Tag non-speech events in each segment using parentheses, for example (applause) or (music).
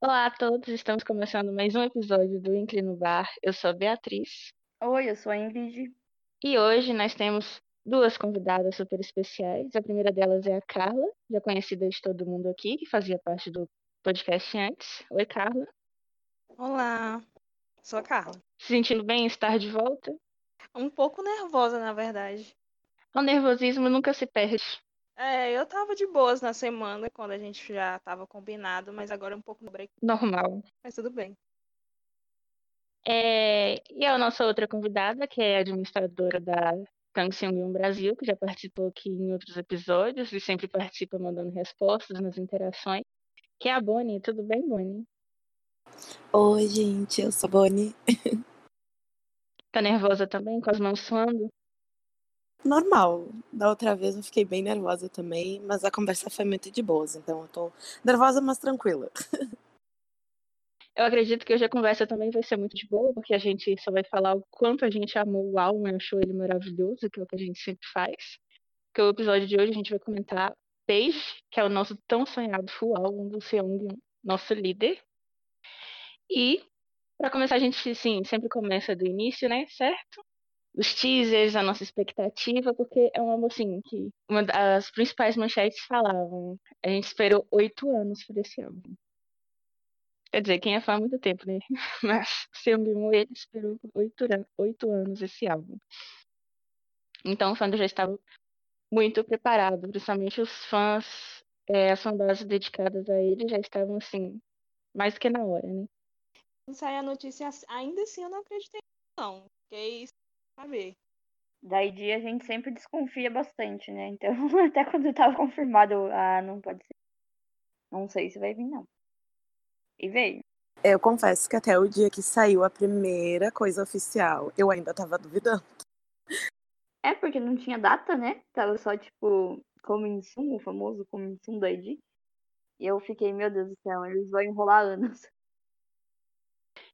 Olá a todos, estamos começando mais um episódio do Inclino Bar. Eu sou a Beatriz Oi, eu sou a Ingrid. e hoje nós temos duas convidadas super especiais. A primeira delas é a Carla, já conhecida de todo mundo aqui, que fazia parte do podcast antes. Oi, Carla. Olá, sou a Carla. Se sentindo bem em estar de volta? Um pouco nervosa, na verdade. O nervosismo nunca se perde. É, eu tava de boas na semana, quando a gente já tava combinado, mas agora é um pouco no break, Normal. mas tudo bem. É, E a nossa outra convidada, que é a administradora da Canção Brasil, que já participou aqui em outros episódios e sempre participa mandando respostas nas interações, que é a Bonnie. Tudo bem, Bonnie? Oi, gente, eu sou a Bonnie. Tá nervosa também, com as mãos suando? Normal. Da outra vez eu fiquei bem nervosa também, mas a conversa foi muito de boas, então eu tô nervosa, mas tranquila. (laughs) Eu acredito que hoje a conversa também vai ser muito de boa, porque a gente só vai falar o quanto a gente amou o álbum e achou ele maravilhoso, que é o que a gente sempre faz. Porque o episódio de hoje a gente vai comentar Page, que é o nosso tão sonhado full álbum do Seung, nosso líder. E, para começar, a gente, sim, sempre começa do início, né? Certo? Os teasers, a nossa expectativa, porque é um álbum, assim, que uma das principais manchetes falavam. A gente esperou oito anos por esse álbum. Quer dizer, quem é fã há muito tempo, né? (laughs) Mas o Seung ele esperou oito, an- oito anos esse álbum. Então o fã já estava muito preparado, principalmente os fãs, é, as fanbases dedicadas a ele já estavam assim, mais do que na hora, né? Quando sai a notícia, assim, ainda assim eu não acreditei, não. Fiquei sem saber. Da ID a gente sempre desconfia bastante, né? Então, (laughs) até quando tava confirmado, eu, ah, não pode ser. Não sei se vai vir, não. E veio. Eu confesso que até o dia que saiu a primeira coisa oficial, eu ainda tava duvidando. É, porque não tinha data, né? Tava só, tipo, coming soon, o famoso coming soon da ID. E eu fiquei, meu Deus do céu, eles vão enrolar anos.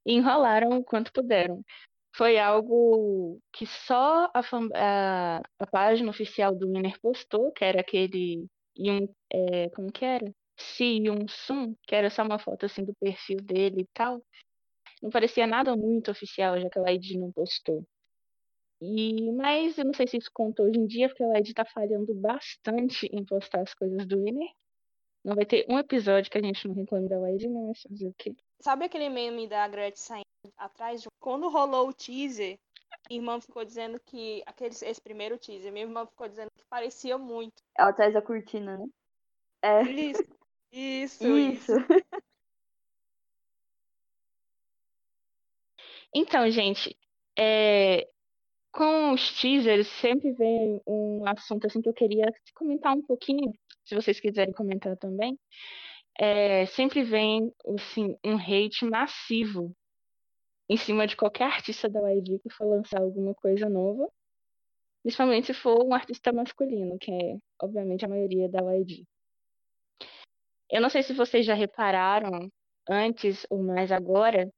E enrolaram o quanto puderam. Foi algo que só a, a, a página oficial do Winner postou, que era aquele Yun, é, como que era? Si Yun Sun, que era só uma foto assim do perfil dele e tal. Não parecia nada muito oficial, já que a ID não postou. E, mas eu não sei se isso conta hoje em dia, porque a ID tá falhando bastante em postar as coisas do Winner. Não vai ter um episódio que a gente não reclame da YG, não, mas fazer o quê? Sabe aquele meme da Gretchen saindo atrás de um... Quando rolou o teaser, minha irmã ficou dizendo que... Aquele, esse primeiro teaser, minha irmã ficou dizendo que parecia muito. Ela atrás da cortina, né? É. Isso, isso, (laughs) Isso. isso. Então, gente, é, com os teasers sempre vem um assunto assim que eu queria comentar um pouquinho, se vocês quiserem comentar também. É, sempre vem assim, um hate massivo em cima de qualquer artista da YG que for lançar alguma coisa nova, principalmente se for um artista masculino, que é obviamente a maioria da YG. Eu não sei se vocês já repararam antes ou mais agora,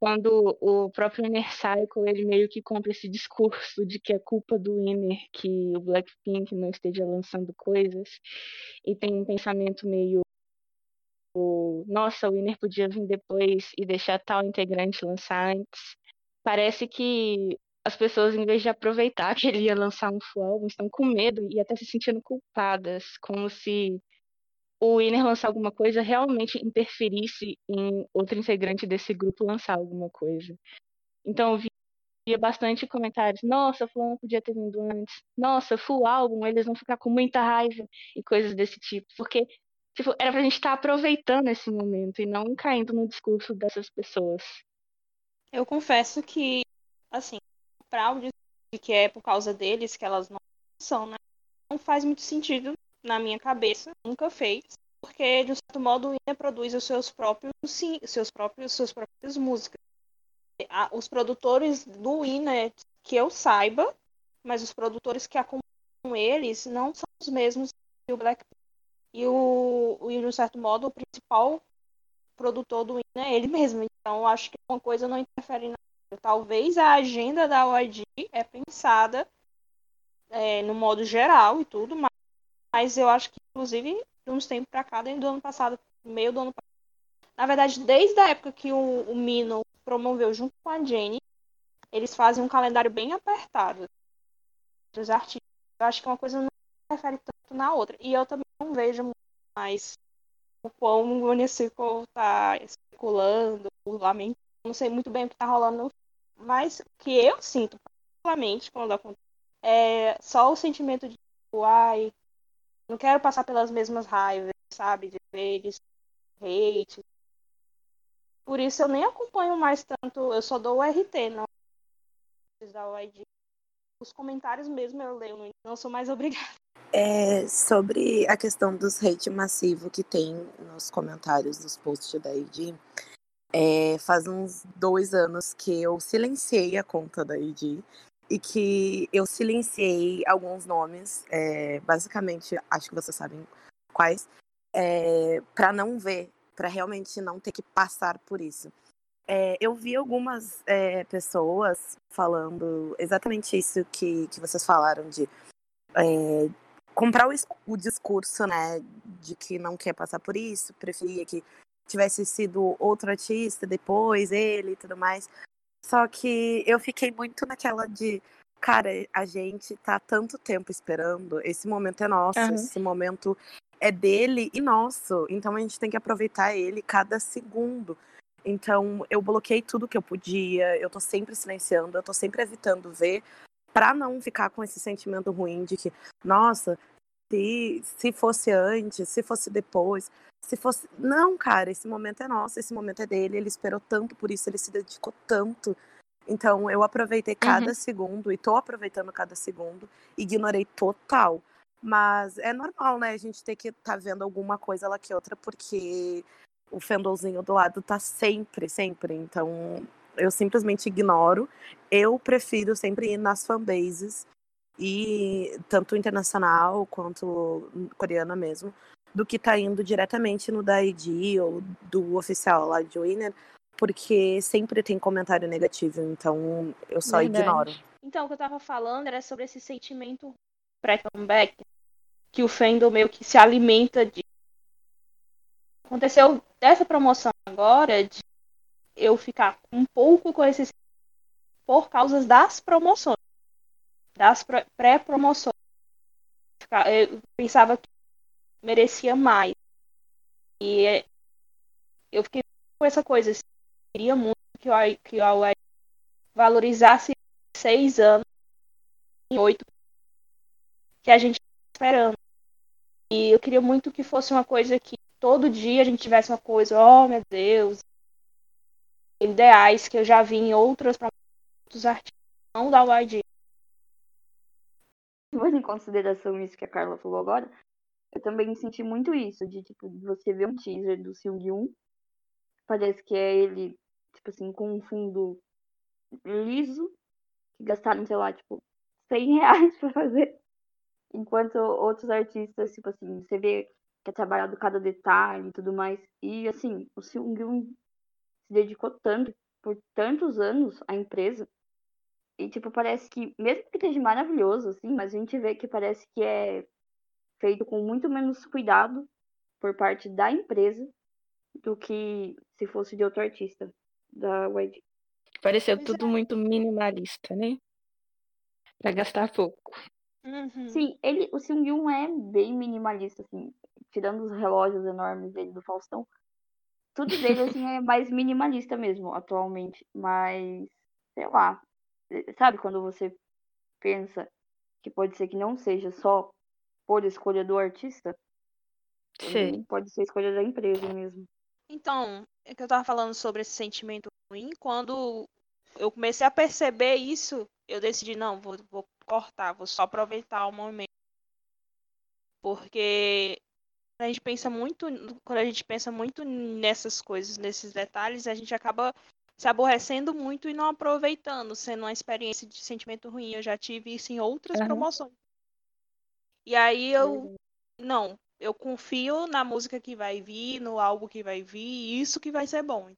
quando o próprio Inner Cycle ele meio que compra esse discurso de que é culpa do Inner que o Blackpink não esteja lançando coisas e tem um pensamento meio o, nossa, o Inner podia vir depois e deixar tal integrante lançar antes. Parece que as pessoas, em vez de aproveitar (laughs) que ele ia lançar um full álbum, estão com medo e até se sentindo culpadas, como se o Winner lançar alguma coisa realmente interferisse em outro integrante desse grupo lançar alguma coisa. Então eu via bastante comentários, nossa, fulano podia ter vindo antes, nossa, full álbum, eles vão ficar com muita raiva e coisas desse tipo, porque tipo, era pra gente estar aproveitando esse momento e não caindo no discurso dessas pessoas. Eu confesso que, assim, pra o de que é por causa deles que elas não são, né? Não faz muito sentido na minha cabeça, nunca fez, porque de um certo modo o Ina produz os seus próprios, sim, seus próprios, suas próprias músicas. Os produtores do Ina, que eu saiba, mas os produtores que acompanham eles não são os mesmos que o Blackpink. E o, e de um certo modo o principal produtor do Ina é ele mesmo. Então acho que uma coisa não interfere na Talvez a agenda da OID é pensada é, no modo geral e tudo, mas, mas eu acho que, inclusive, de uns tempos para cá, desde o ano passado, meio do ano passado, na verdade, desde a época que o, o Mino promoveu junto com a Jenny, eles fazem um calendário bem apertado dos artistas. Eu acho que uma coisa não refere tanto na outra. E eu também não vejo mais o quão o Uniciclo está especulando, o lamento. Não sei muito bem o que está rolando, mas o que eu sinto, particularmente, quando acontece, é só o sentimento de, ai, não quero passar pelas mesmas raivas, sabe? De eles hate. Por isso eu nem acompanho mais tanto, eu só dou o RT, não da OID. Os comentários mesmo eu leio, não sou mais (laughs) obrigada. É, sobre a questão dos hate massivo que tem nos comentários dos posts da ID, é, faz uns dois anos que eu silenciei a conta da ID e que eu silenciei alguns nomes, é, basicamente, acho que vocês sabem quais, é, para não ver, para realmente não ter que passar por isso. É, eu vi algumas é, pessoas falando exatamente isso que, que vocês falaram de é, comprar o, o, discurso, né, de que não quer passar por isso, preferia que tivesse sido outro artista depois, ele e tudo mais. Só que eu fiquei muito naquela de, cara, a gente tá tanto tempo esperando, esse momento é nosso, uhum. esse momento é dele e nosso, então a gente tem que aproveitar ele cada segundo. Então, eu bloqueei tudo que eu podia, eu tô sempre silenciando, eu tô sempre evitando ver, para não ficar com esse sentimento ruim de que, nossa, se, se fosse antes, se fosse depois, se fosse. Não, cara, esse momento é nosso, esse momento é dele, ele esperou tanto por isso, ele se dedicou tanto. Então, eu aproveitei cada uhum. segundo e tô aproveitando cada segundo, ignorei total. Mas é normal, né? A gente ter que estar tá vendo alguma coisa lá que outra, porque o fandolzinho do lado tá sempre, sempre. Então, eu simplesmente ignoro. Eu prefiro sempre ir nas fanbases, e tanto internacional quanto coreana mesmo, do que tá indo diretamente no da ID ou do oficial lá de Winner, porque sempre tem comentário negativo, então eu só Verdade. ignoro. Então, o que eu tava falando era sobre esse sentimento pré-comeback, que o fandom meio que se alimenta de aconteceu dessa promoção agora de eu ficar um pouco com esse por causa das promoções, das pré-promoções. Eu pensava que merecia mais. E eu fiquei com essa coisa. Assim, queria muito que o que a UAI valorizasse seis anos e oito que a gente está esperando. E eu queria muito que fosse uma coisa que todo dia a gente tivesse uma coisa, oh meu Deus, ideais que eu já vi em outros, artigos, não da YG. Levando em consideração isso que a Carla falou agora, eu também senti muito isso, de tipo, você ver um teaser do Seung-yoon, parece que é ele, tipo assim, com um fundo liso, que gastaram, sei lá, tipo, 100 reais pra fazer. Enquanto outros artistas, tipo assim, você vê que é trabalhado cada detalhe e tudo mais. E assim, o Seung-yoon se dedicou tanto, por tantos anos à empresa. E, tipo, parece que, mesmo que esteja maravilhoso, assim, mas a gente vê que parece que é feito com muito menos cuidado por parte da empresa do que se fosse de outro artista da YG. Pareceu tudo é. muito minimalista, né? Pra gastar pouco. Uhum. Sim, ele, o Seung-yoon é bem minimalista, assim tirando os relógios enormes dele do Faustão, tudo dele assim é mais minimalista mesmo atualmente, mas sei lá, sabe quando você pensa que pode ser que não seja só por escolha do artista? Sim. Pode ser escolha da empresa mesmo. Então, é que eu tava falando sobre esse sentimento ruim, quando eu comecei a perceber isso, eu decidi, não, vou, vou cortar, vou só aproveitar o momento. Porque a gente pensa muito, quando a gente pensa muito nessas coisas, nesses detalhes, a gente acaba se aborrecendo muito e não aproveitando, sendo uma experiência de sentimento ruim. Eu já tive isso em outras uhum. promoções. E aí eu não, eu confio na música que vai vir, no álbum que vai vir, e isso que vai ser bom.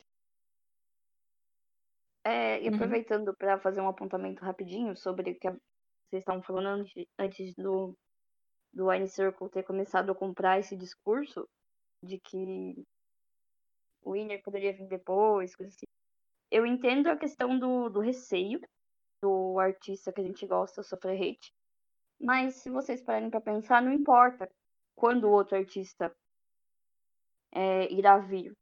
É, e Uhum. aproveitando para fazer um apontamento rapidinho sobre o que vocês estavam falando antes, antes do, do Wine Circle ter começado a comprar esse discurso de que o Winner poderia vir depois, coisa assim. Eu entendo a questão do, do receio do artista que a gente gosta sofrer hate, mas se vocês pararem para pensar, não importa quando o outro artista é, irá vir.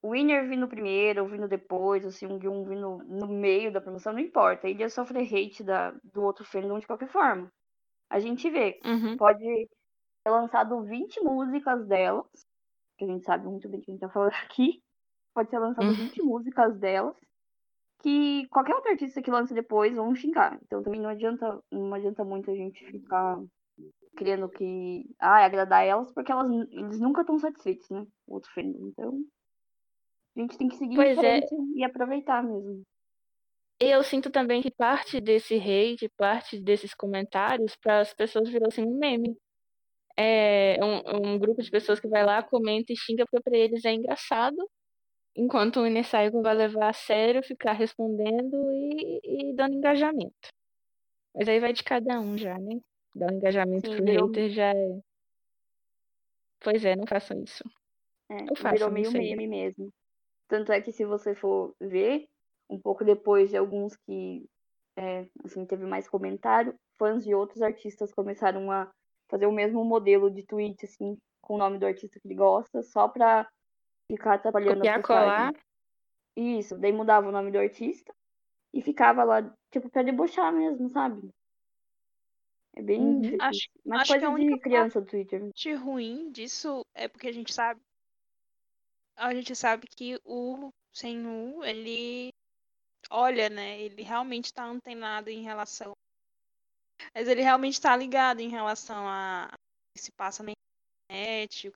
O Winner vindo primeiro, ou vindo depois, o Seung-Yoon vindo no meio da promoção, não importa. Ele ia sofrer hate da, do outro fandom de qualquer forma. A gente vê. Uhum. Pode ter lançado 20 músicas delas, que a gente sabe muito bem quem tá falando (laughs) aqui. Pode ter lançado Uhum. 20 músicas delas, que qualquer outro artista que lance depois vão xingar. Então também não adianta, não adianta muito a gente ficar querendo que. Ah, agradar elas, porque elas, eles nunca estão satisfeitos, né? O outro fandom. Então. A gente tem que seguir Pois é. e aproveitar mesmo. Eu sinto também que parte desse hate, parte desses comentários, para as pessoas virou assim um meme. É um, um grupo de pessoas que vai lá, comenta e xinga porque para eles é engraçado, enquanto o Cycle vai levar a sério, ficar respondendo e, e dando engajamento. Mas aí vai de cada um já, né? Dar um engajamento Sim, pro virou- hater já é. Pois é, não façam isso. É, Eu faço, virou meio meme mesmo. Tanto é que se você for ver, um pouco depois de alguns que é, assim, teve mais comentário, fãs de outros artistas começaram a fazer o mesmo modelo de tweet, assim, com o nome do artista que ele gosta, só pra ficar atrapalhando Copiar, a postagem. colar. Isso, daí mudava o nome do artista e ficava lá, tipo, pra debochar mesmo, sabe? É bem Uhum. difícil. Acho- Mas acho que a coisa única de criança do Twitter. parte ruim disso é porque a gente sabe. A gente sabe que o Senhu, ele olha, né? Ele realmente tá antenado em relação. Mas ele realmente tá ligado em relação a o que se passa na internet.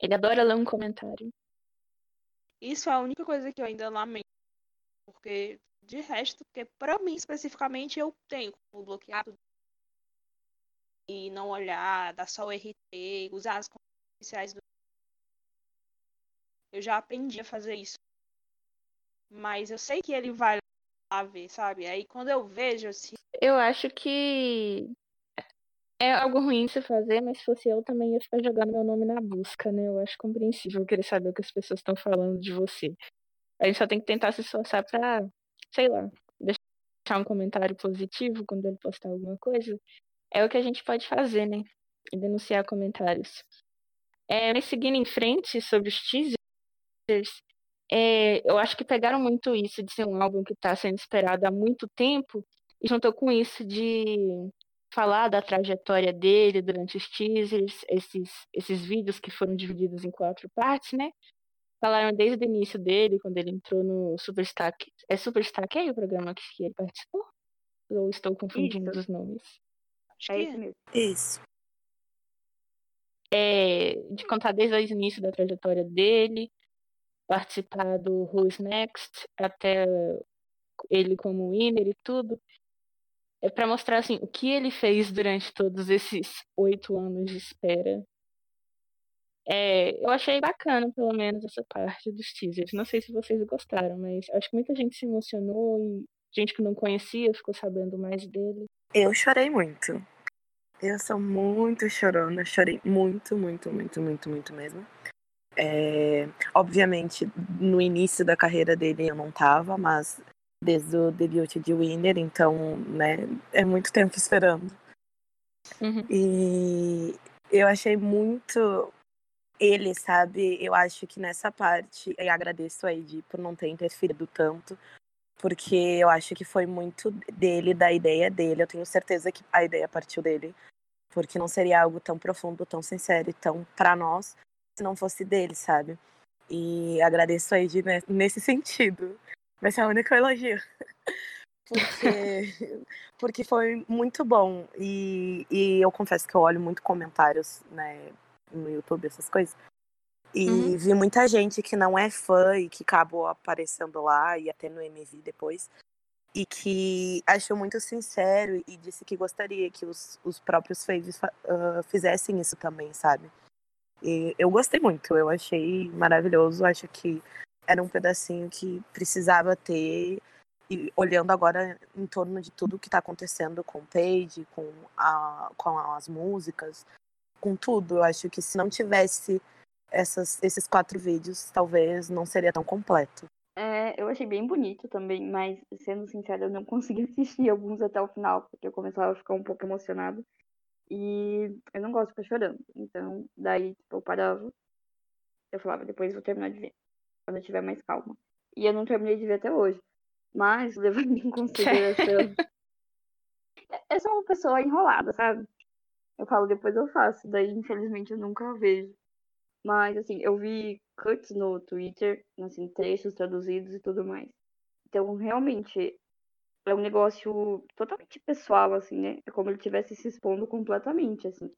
Ele adora ler um comentário. Isso é a única coisa que eu ainda lamento. Porque, de resto, porque pra mim especificamente eu tenho como bloquear tudo. E não olhar, dar só o RT, usar as contas oficiais do. Eu já aprendi a fazer isso. Mas eu sei que ele vai lá ver, sabe? Aí quando eu vejo, assim, Eu acho que é algo ruim se fazer, mas se fosse eu também ia ficar jogando meu nome na busca, né? Eu acho compreensível querer saber o que as pessoas estão falando de você. A gente só tem que tentar se esforçar pra, sei lá, deixar um comentário positivo quando ele postar alguma coisa. É o que a gente pode fazer, né? E denunciar comentários. É, mas seguindo em frente sobre os teasers, é, eu acho que pegaram muito isso de ser um álbum que está sendo esperado há muito tempo e juntou com isso de falar da trajetória dele durante os teasers, esses, esses vídeos que foram divididos em quatro partes, né? Falaram desde o início dele, quando ele entrou no Superstar. É Superstar que é o programa que ele participou? Ou estou confundindo Isso. os nomes? acho É que isso mesmo. Isso. É, de contar desde o início da trajetória dele, participar do Who's Next, até ele como winner e tudo. É para mostrar assim o que ele fez durante todos esses oito anos de espera. É, eu achei bacana, pelo menos, essa parte dos teasers. Não sei se vocês gostaram, mas acho que muita gente se emocionou e gente que não conhecia ficou sabendo mais dele. Eu chorei muito. Eu sou muito chorona. Chorei muito, muito, muito, muito, muito mesmo. É, obviamente, no início da carreira dele eu não tava, mas desde o debut de Winner, então, né, é muito tempo esperando. Uhum. E eu achei muito ele, sabe? Eu acho que nessa parte, eu agradeço a Edi por não ter interferido tanto, porque eu acho que foi muito dele, da ideia dele. Eu tenho certeza que a ideia partiu dele, porque não seria algo tão profundo, tão sincero e tão pra nós se não fosse dele, sabe? E agradeço a Edi ne- nesse sentido. Vai ser a única elogio. (laughs) Porque, porque foi muito bom. E, e eu confesso que eu olho muito comentários, né, no YouTube, essas coisas. E Uhum. vi muita gente que não é fã e que acabou aparecendo lá e até no MV depois. E que achou muito sincero e disse que gostaria que os, os próprios faves fa- ah, fizessem isso também, sabe? E eu gostei muito, eu achei maravilhoso. Acho que era um pedacinho que precisava ter. E olhando agora em torno de tudo que está acontecendo com o Page, com, a, com as músicas, com tudo, eu acho que se não tivesse essas, esses quatro vídeos, talvez não seria tão completo. É, eu achei bem bonito também, mas sendo sincera, eu não consegui assistir alguns até o final, porque eu começava a ficar um pouco emocionada. E eu não gosto de ficar chorando. Então, daí, tipo, eu parava. Eu falava, depois vou terminar de ver. Quando eu tiver mais calma. E eu não terminei de ver até hoje. Mas, (laughs) levando em consideração. (laughs) é só uma pessoa enrolada, sabe? Eu falo, depois eu faço. Daí, infelizmente, eu nunca vejo. Mas, assim, eu vi cuts no Twitter, assim, trechos traduzidos e tudo mais. Então, realmente, é um negócio totalmente pessoal, assim, né? É como ele estivesse se expondo completamente, assim.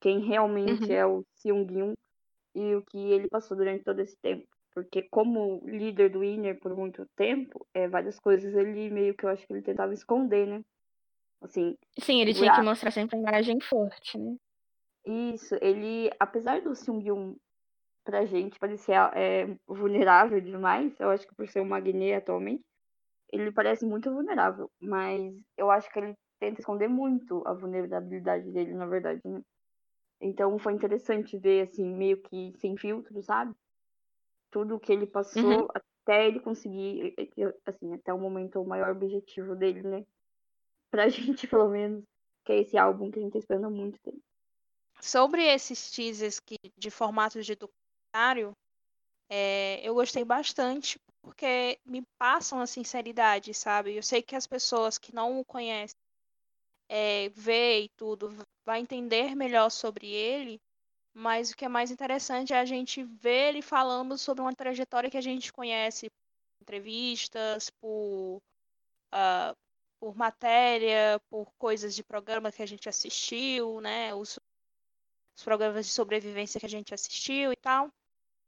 Quem realmente Uhum. é o Seung-Yoon e o que ele passou durante todo esse tempo. Porque como líder do Winner por muito tempo, é, várias coisas ele meio que eu acho que ele tentava esconder, né? Assim, Sim, ele tinha que mostrar sempre a imagem forte, né? isso, ele, apesar do Seung-Yoon pra gente parecer é, vulnerável demais, eu acho que por ser um Magné atualmente, ele parece muito vulnerável, mas eu acho que ele tenta esconder muito a vulnerabilidade dele, na verdade, né? Então foi interessante ver, assim, meio que sem filtro, sabe? Tudo que ele passou Uhum. até ele conseguir, assim, até o momento, o maior objetivo dele, né? (laughs) Pra gente, pelo menos, que é esse álbum que a gente tá esperando há muito tempo. Sobre esses teasers que, de formato de documentário, é, eu gostei bastante porque me passam a sinceridade, sabe? Eu sei que as pessoas que não o conhecem é, vê e tudo, vai entender melhor sobre ele, mas o que é mais interessante é a gente ver ele falando sobre uma trajetória que a gente conhece por entrevistas, por, ah, por matéria, por coisas de programa que a gente assistiu, né? Os, os programas de sobrevivência que a gente assistiu e tal.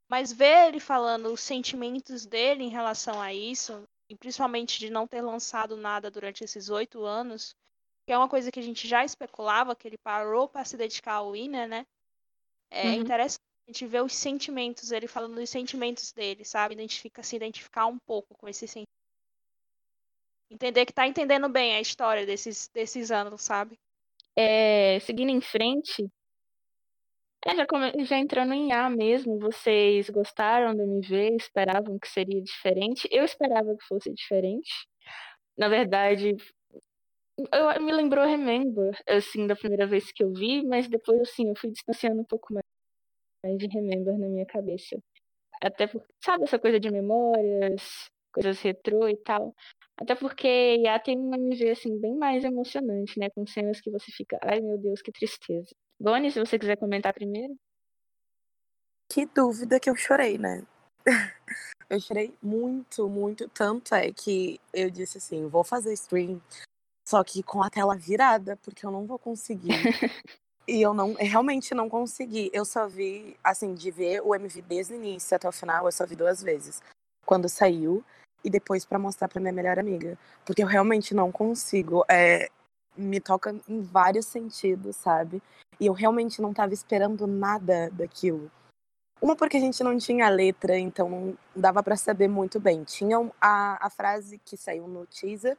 Mas ver ele falando os sentimentos dele em relação a isso, e principalmente de não ter lançado nada durante esses oito anos, que é uma coisa que a gente já especulava, que ele parou para se dedicar ao Winner, né? É Uhum. interessante a gente ver os sentimentos, ele falando dos sentimentos dele, sabe? Identifica, se identificar um pouco com esse sentimento. Entender que tá entendendo bem a história desses, desses anos, sabe? É, seguindo em frente, é, já, come- já entrando em A mesmo, vocês gostaram do MV? Esperavam que seria diferente? Eu esperava que fosse diferente. Na verdade, eu, me lembrou Remember, assim, da primeira vez que eu vi, mas depois, assim, eu fui distanciando um pouco mais de Remember na minha cabeça. Até porque, sabe essa coisa de memórias, coisas retrô e tal? Até porque IA tem um MV, assim, bem mais emocionante, né? Com cenas que você fica, ai meu Deus, que tristeza. Bonnie, se você quiser comentar primeiro. Que dúvida que eu chorei, né? (laughs) eu chorei muito, muito. Tanto é que eu disse assim: vou fazer stream, só que com a tela virada, porque eu não vou conseguir. (laughs) e eu não, realmente não consegui. Eu só vi, assim, de ver o MV desde o início até o final, eu só vi duas vezes. Quando saiu e depois para mostrar pra minha melhor amiga. Porque eu realmente não consigo. É, me toca em vários sentidos, sabe? E eu realmente não tava esperando nada daquilo. Uma porque a gente não tinha letra, então não dava para saber muito bem. Tinha a, a frase que saiu no teaser,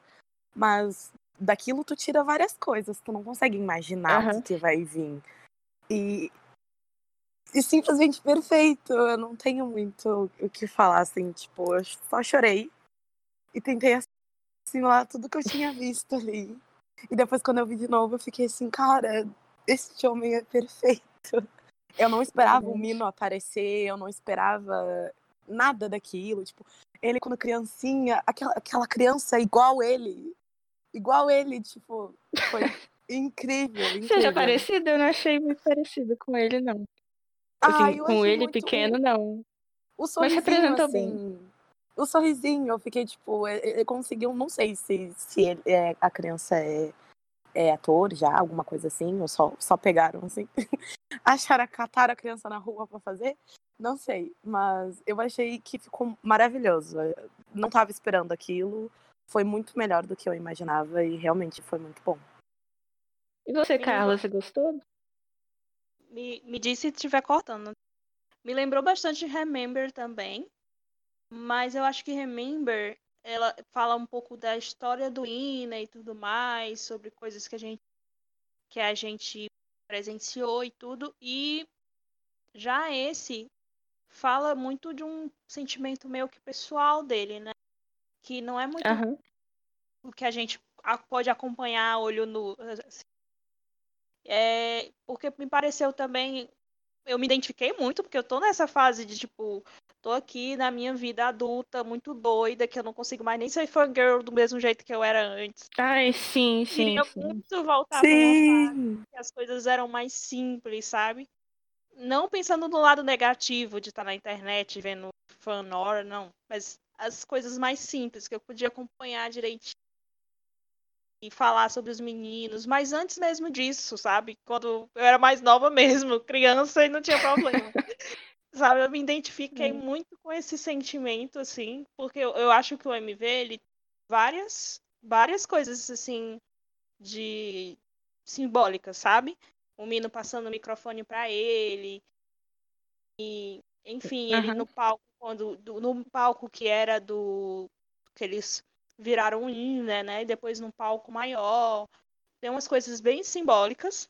mas daquilo tu tira várias coisas, tu não consegue imaginar Aham. o que, que vai vir. E, e simplesmente perfeito. Eu não tenho muito o que falar, assim, tipo, eu só chorei e tentei assimilar tudo que eu tinha visto ali. E depois, quando eu vi de novo, eu fiquei assim, cara, esse homem é perfeito. Eu não esperava o. Mino aparecer, eu não esperava nada daquilo. Tipo, ele quando criancinha, aquela, aquela criança igual ele. Igual ele, tipo, foi incrível, (laughs) incrível. Seja parecido, eu não achei muito parecido com ele, não. Assim, Ah, com ele pequeno, não. O sorrisinho, representou assim, O sorrisinho, eu fiquei, tipo, ele conseguiu, não sei se, se ele, é, a criança é, é ator já, alguma coisa assim, ou só, só pegaram, assim. (laughs) Acharam, cataram a criança na rua pra fazer? Não sei, mas eu achei que ficou maravilhoso. Eu não tava esperando aquilo, foi muito melhor do que eu imaginava e realmente foi muito bom. E você, Carla, você gostou? Me, me diz se estiver cortando. Me lembrou bastante Remember também. Mas eu acho que Remember, ela fala um pouco da história do Ina e tudo mais, sobre coisas que a gente que a gente presenciou e tudo. E já esse fala muito de um sentimento meio que pessoal dele, né? Que não é muito Aham. o que a gente pode acompanhar olho nu. assim. É, porque me pareceu também. Eu me identifiquei muito, porque eu tô nessa fase de tipo. Tô aqui na minha vida adulta, muito doida, que eu não consigo mais nem ser fangirl do mesmo jeito que eu era antes. Ai, sim, sim, Queria sim. muito voltar pra uma Sim. que as coisas eram mais simples, sabe? Não pensando no lado negativo de estar na internet vendo fanor, não. Mas as coisas mais simples, que eu podia acompanhar direitinho e falar sobre os meninos. Mas antes mesmo disso, sabe? Quando eu era mais nova mesmo, (laughs) criança e não tinha problema. (laughs) sabe? Eu me identifiquei Hum. muito com esse sentimento, assim, porque eu, eu acho que o MV, ele tem várias, várias coisas, assim, de simbólicas, sabe? O Mino passando o microfone para ele. E, enfim, ele Aham. no palco, quando. do- no palco que era do. que eles viraram um Ina, né? E depois num palco maior. Tem umas coisas bem simbólicas.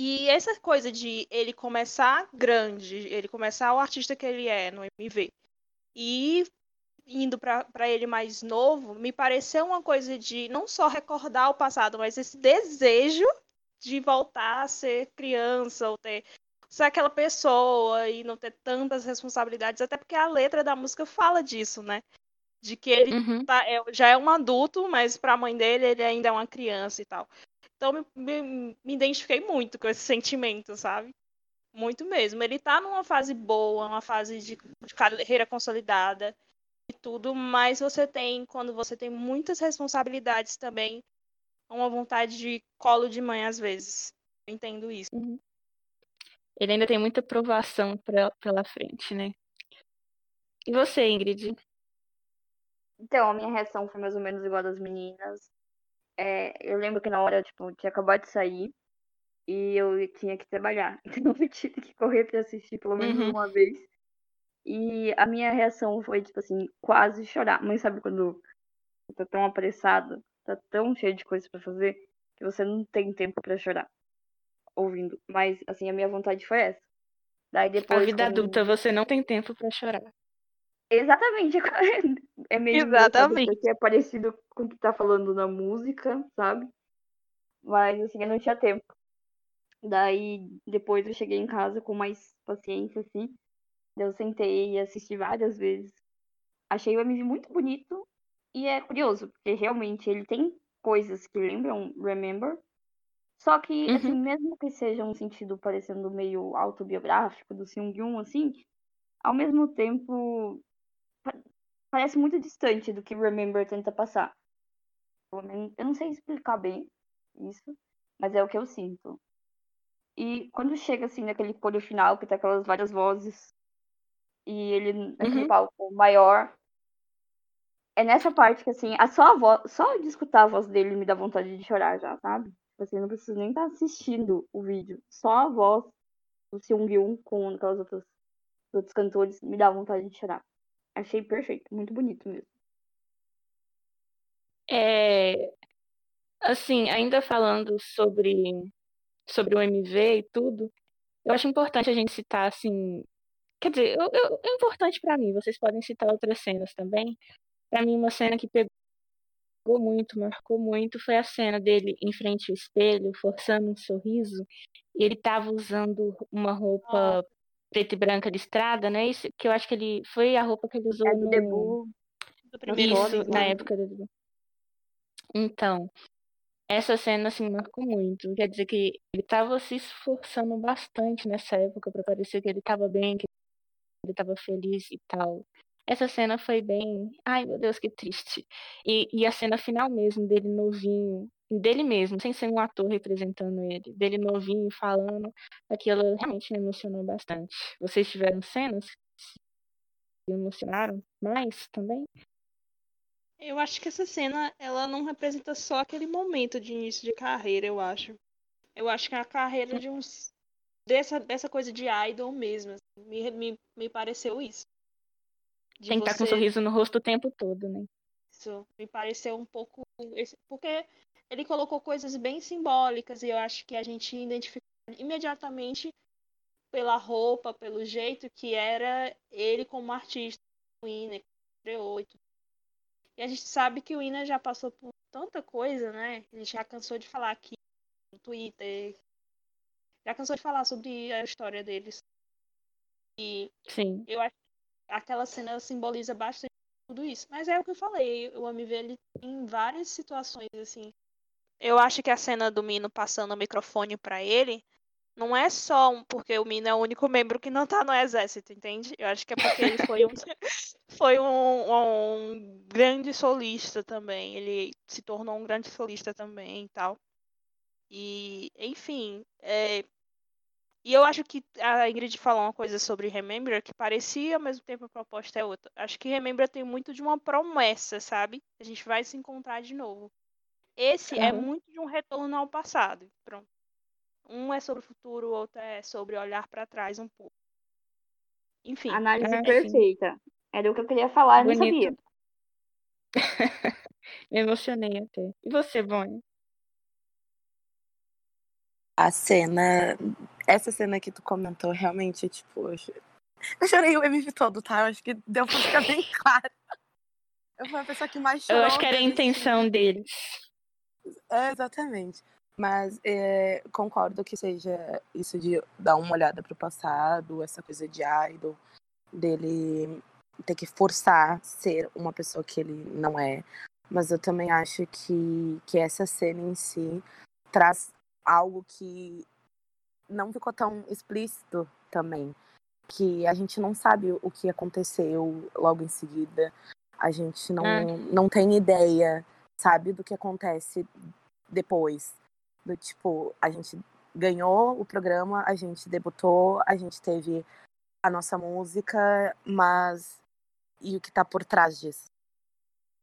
E essa coisa de ele começar grande, ele começar o artista que ele é no MV, e indo para ele mais novo, me pareceu uma coisa de não só recordar o passado, mas esse desejo de voltar a ser criança, ou ter ser aquela pessoa e não ter tantas responsabilidades, até porque a letra da música fala disso, né? De que ele Uhum. tá- é- já é um adulto, mas para a mãe dele ele ainda é uma criança e tal. Então me, me, me identifiquei muito com esse sentimento, sabe? Muito mesmo. Ele tá numa fase boa, uma fase de, de carreira consolidada e tudo, mas você tem, quando você tem muitas responsabilidades também, uma vontade de colo de mãe às vezes. Eu entendo isso. Ele ainda tem muita provação pra, pela frente, né? E você, Ingrid? Então, a minha reação foi mais ou menos igual a das meninas. É, eu lembro que na hora, tipo, tinha acabado de sair e eu tinha que trabalhar. (laughs) Então eu tive que correr pra assistir pelo menos Uhum. uma vez. E a minha reação foi, tipo assim, quase chorar. Mas sabe quando tá tão apressado, tá tão cheio de coisas pra fazer, que você não tem tempo pra chorar ouvindo. Mas, assim, a minha vontade foi essa. Daí A depois. vida quando- adulta, você não tem tempo pra chorar. Exatamente. (laughs) É meio Exatamente. porque é parecido com o que tá falando na música, sabe? Mas assim, eu não tinha tempo. Daí depois eu cheguei em casa com mais paciência, assim. Eu sentei e assisti várias vezes. Achei o MV muito bonito e é curioso, porque realmente ele tem coisas que lembram Remember. Só que, Uhum. assim, mesmo que seja um sentido parecendo meio autobiográfico do Seung-yoon, assim, ao mesmo tempo parece muito distante do que Remember tenta passar. Eu não sei explicar bem isso, mas é o que eu sinto. E quando chega assim naquele coro final, que tá aquelas várias vozes, e ele naquele Uhum. palco maior, é nessa parte que assim, a só a voz, só de escutar a voz dele me dá vontade de chorar já, sabe? Tipo assim, eu não preciso nem estar assistindo o vídeo. Só a voz do Seung-yoon com aquelas outras outros cantores me dá vontade de chorar. Achei perfeito, muito bonito mesmo. É, assim, ainda falando sobre, sobre o MV e tudo, eu acho importante a gente citar, assim, quer dizer, eu, eu- é importante pra mim, vocês podem citar outras cenas também. Pra mim, uma cena que pegou muito, marcou muito, foi a cena dele em frente ao espelho, forçando um sorriso, e ele tava usando uma roupa preta e branca listrada, né? Isso que eu acho que ele foi a roupa que ele usou É do no debut, Do primeiro Isso, fotos, na né? época do. Então, essa cena assim marcou muito. Quer dizer que ele tava se esforçando bastante nessa época pra parecer que ele tava bem, que ele tava feliz e tal. Essa cena foi bem. Ai, meu Deus, que triste. E, e a cena final mesmo, dele novinho, dele mesmo, sem ser um ator representando ele, dele novinho falando, aquilo realmente me emocionou bastante. Vocês tiveram cenas que emocionaram mais também? Eu acho que essa cena, ela não representa só aquele momento de início de carreira, eu acho. Eu acho que é a carreira de uns. dessa, dessa coisa de idol mesmo. assim. Me, me, me pareceu isso. De Tem que estar com um sorriso no rosto o tempo todo, né? Isso me pareceu um pouco. Porque ele colocou coisas bem simbólicas e eu acho que a gente identificou imediatamente pela roupa, pelo jeito que era ele como artista, o Ina, que estreou e tudo. E a gente sabe que o Ina já passou por tanta coisa, né? Ele já cansou de falar aqui no Twitter, já cansou de falar sobre a história deles. E Sim. eu acho que aquela cena simboliza bastante tudo isso. Mas é o que eu falei, o MV ele tem várias situações assim. Eu acho que a cena do Mino passando o microfone pra ele não é só um- porque o Mino é o único membro que não tá no exército, entende? Eu acho que é porque ele foi um (laughs) (laughs) foi um, um grande solista também. Ele se tornou um grande solista também e tal. E, enfim, é, e eu acho que a Ingrid falou uma coisa sobre Remember que parecia, ao mesmo tempo a proposta é outra. Acho que Remember tem muito de uma promessa, sabe? A gente vai se encontrar de novo. Esse é Aham. muito de um retorno ao passado. Pronto. Um é sobre o futuro, o outro é sobre olhar pra trás um pouco. Enfim, Análise sim. perfeita. Era o que eu queria falar, eu não Bonito. sabia. (laughs) Me emocionei até. E você, Bonnie? A cena. Essa cena que tu comentou, realmente, tipo. Eu cho- eu chorei o MV todo, tá? Eu acho que deu pra ficar bem (laughs) claro. Eu fui a pessoa que mais chorou. Eu acho que era a intenção deles. É, exatamente. Mas é, concordo que seja isso de dar uma olhada pro passado, essa coisa de idol, dele ter que forçar ser uma pessoa que ele não é. Mas eu também acho que, que essa cena em si traz algo que não ficou tão explícito também. Que a gente não sabe o que aconteceu logo em seguida. A gente não, Ah. não tem ideia, sabe, do que acontece depois. Do tipo, a gente ganhou o programa, a gente debutou, a gente teve a nossa música, mas e o que tá por trás disso?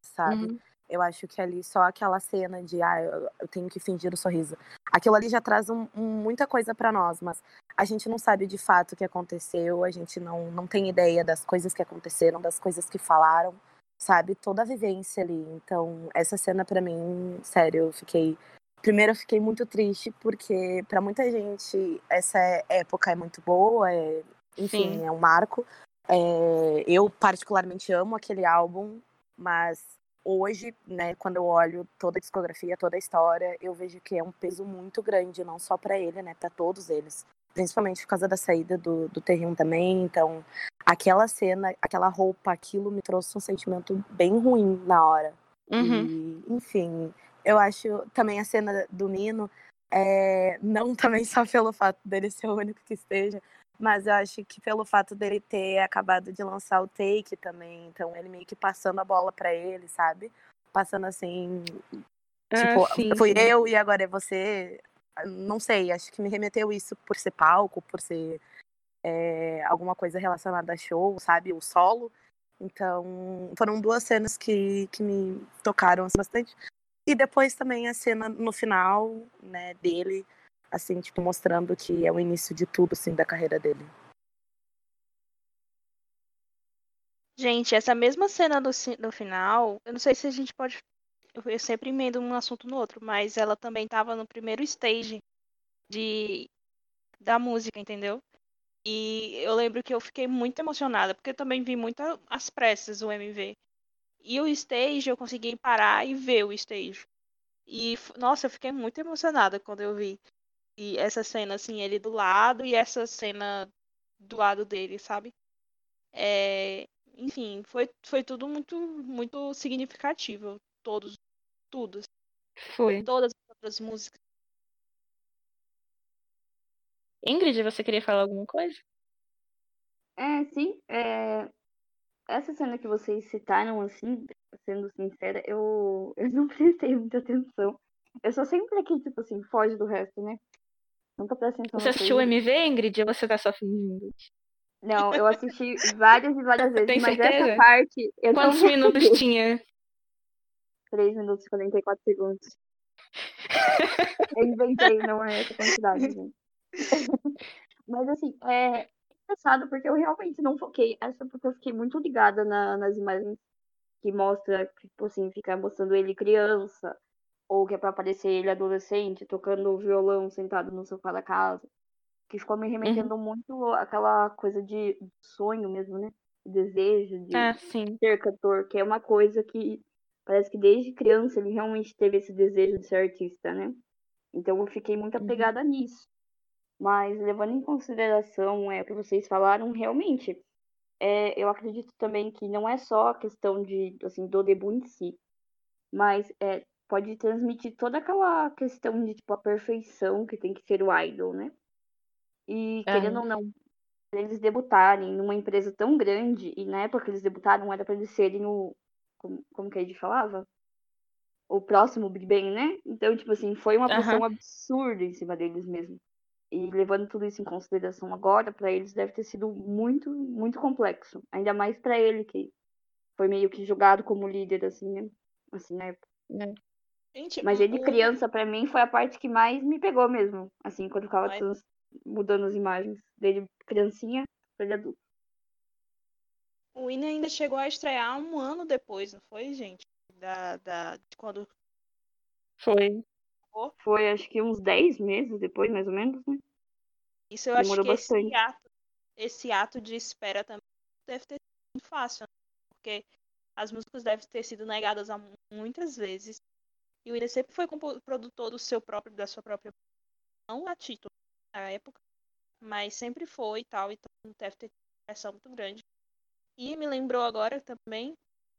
Sabe? Uhum. Eu acho que ali só aquela cena de ah, eu, tenho que fingir o sorriso. Aquilo ali já traz um- um- muita coisa pra nós, mas a gente não sabe de fato o que aconteceu, a gente não, não tem ideia das coisas que aconteceram, das coisas que falaram, sabe? Toda a vivência ali. Então, essa cena pra mim, sério, eu fiquei. Primeiro, eu fiquei muito triste, porque pra muita gente essa época é muito boa, é... enfim, Sim. é um marco. É, Eu, particularmente, amo aquele álbum, mas hoje, né, quando eu olho toda a discografia, toda a história, eu vejo que é um peso muito grande, não só pra ele, né, para todos eles. Principalmente por causa da saída do, do Terrium também. Então, aquela cena, aquela roupa, aquilo me trouxe um sentimento bem ruim na hora. Uhum. E, enfim, eu acho também a cena do Nino, é, não (laughs) também só pelo fato dele ser o único que esteja, mas eu acho que pelo fato dele ter acabado de lançar o take também, então ele meio que passando a bola pra ele, sabe? Passando assim, tipo, ah, sim, fui sim. eu e agora é você. Não sei, acho que me remeteu isso por ser palco, por ser é, alguma coisa relacionada a show, sabe? O solo. Então, foram duas cenas que, que me tocaram assim, bastante. E depois também a cena no final, né, dele, assim, tipo, mostrando que é o início de tudo, assim, da carreira dele. Gente, essa mesma cena ci- do final, eu não sei se a gente pode. Eu, sempre emendo um assunto no outro, mas ela também tava no primeiro stage de, da música, entendeu? E eu lembro que eu fiquei muito emocionada, porque eu também vi muito a- às pressas o MV. E o stage, eu consegui parar e ver o stage. E, nossa, eu fiquei muito emocionada quando eu vi. E essa cena, assim, ele do lado e essa cena do lado dele, sabe? É, enfim, foi, foi tudo muito, muito significativo. Todos, tudo. Foi. Todas as outras músicas. Ingrid, você queria falar alguma coisa? É, sim. é, Essa cena que vocês citaram, assim, sendo sincera, eu, (laughs) eu não prestei muita atenção. Eu sou sempre aqui, tipo assim, foge do resto, né? Nunca presto atenção Você assistiu o. MV, Ingrid, ou você tá só fingindo? Não, eu assisti várias e várias (laughs) vezes, Tem mas certeza? essa parte eu Quantos não minutos tinha? 3 minutos e 44 segundos. Eu inventei, não é essa quantidade, gente. (laughs) Mas assim, é, engraçado, porque eu realmente não foquei. Essa porque eu fiquei muito ligada na, nas imagens que mostra, tipo assim, fica mostrando ele criança, ou que é pra aparecer ele adolescente, tocando violão sentado no sofá da casa. Que ficou me remetendo uhum. muito àquela coisa de sonho mesmo, né? Desejo de ah, ser cantor, que é uma coisa que parece que desde criança ele realmente teve esse desejo de ser artista, né? Então eu fiquei muito uhum. apegada nisso. Mas levando em consideração é, o que vocês falaram, realmente, é, eu acredito também que não é só a questão de, assim, do debut em si, mas é, pode transmitir toda aquela questão de, tipo, a perfeição que tem que ser o idol, né? E, querendo ou não, eles debutarem numa empresa tão grande, e na época que eles debutaram era para eles serem o. Como, como que a gente falava? O próximo Big Bang, né? Então, tipo assim, foi uma pressão uhum. absurda em cima deles mesmo. E levando tudo isso em consideração agora, para eles deve ter sido muito, muito complexo. Ainda mais para ele, que foi meio que jogado como líder, assim, né? Assim, na época. É. Gente, Mas ele, criança, para mim, foi a parte que mais me pegou mesmo. Assim, quando ficava Mas mudando as imagens dele criancinha pra ele adulto. O Winnie ainda chegou a estrear um ano depois, não foi, gente? Da, da, de quando. Foi. Foi, acho que uns 10 meses depois, mais ou menos, né? Isso eu Demorou acho que bastante. Esse, ato, esse ato de espera também deve ter sido muito fácil, né? porque as músicas devem ter sido negadas muitas vezes. E o Winnie sempre foi produtor do seu próprio, da sua própria. Não a título, na época, mas sempre foi e tal, então deve ter pressão muito grande. E me lembrou agora também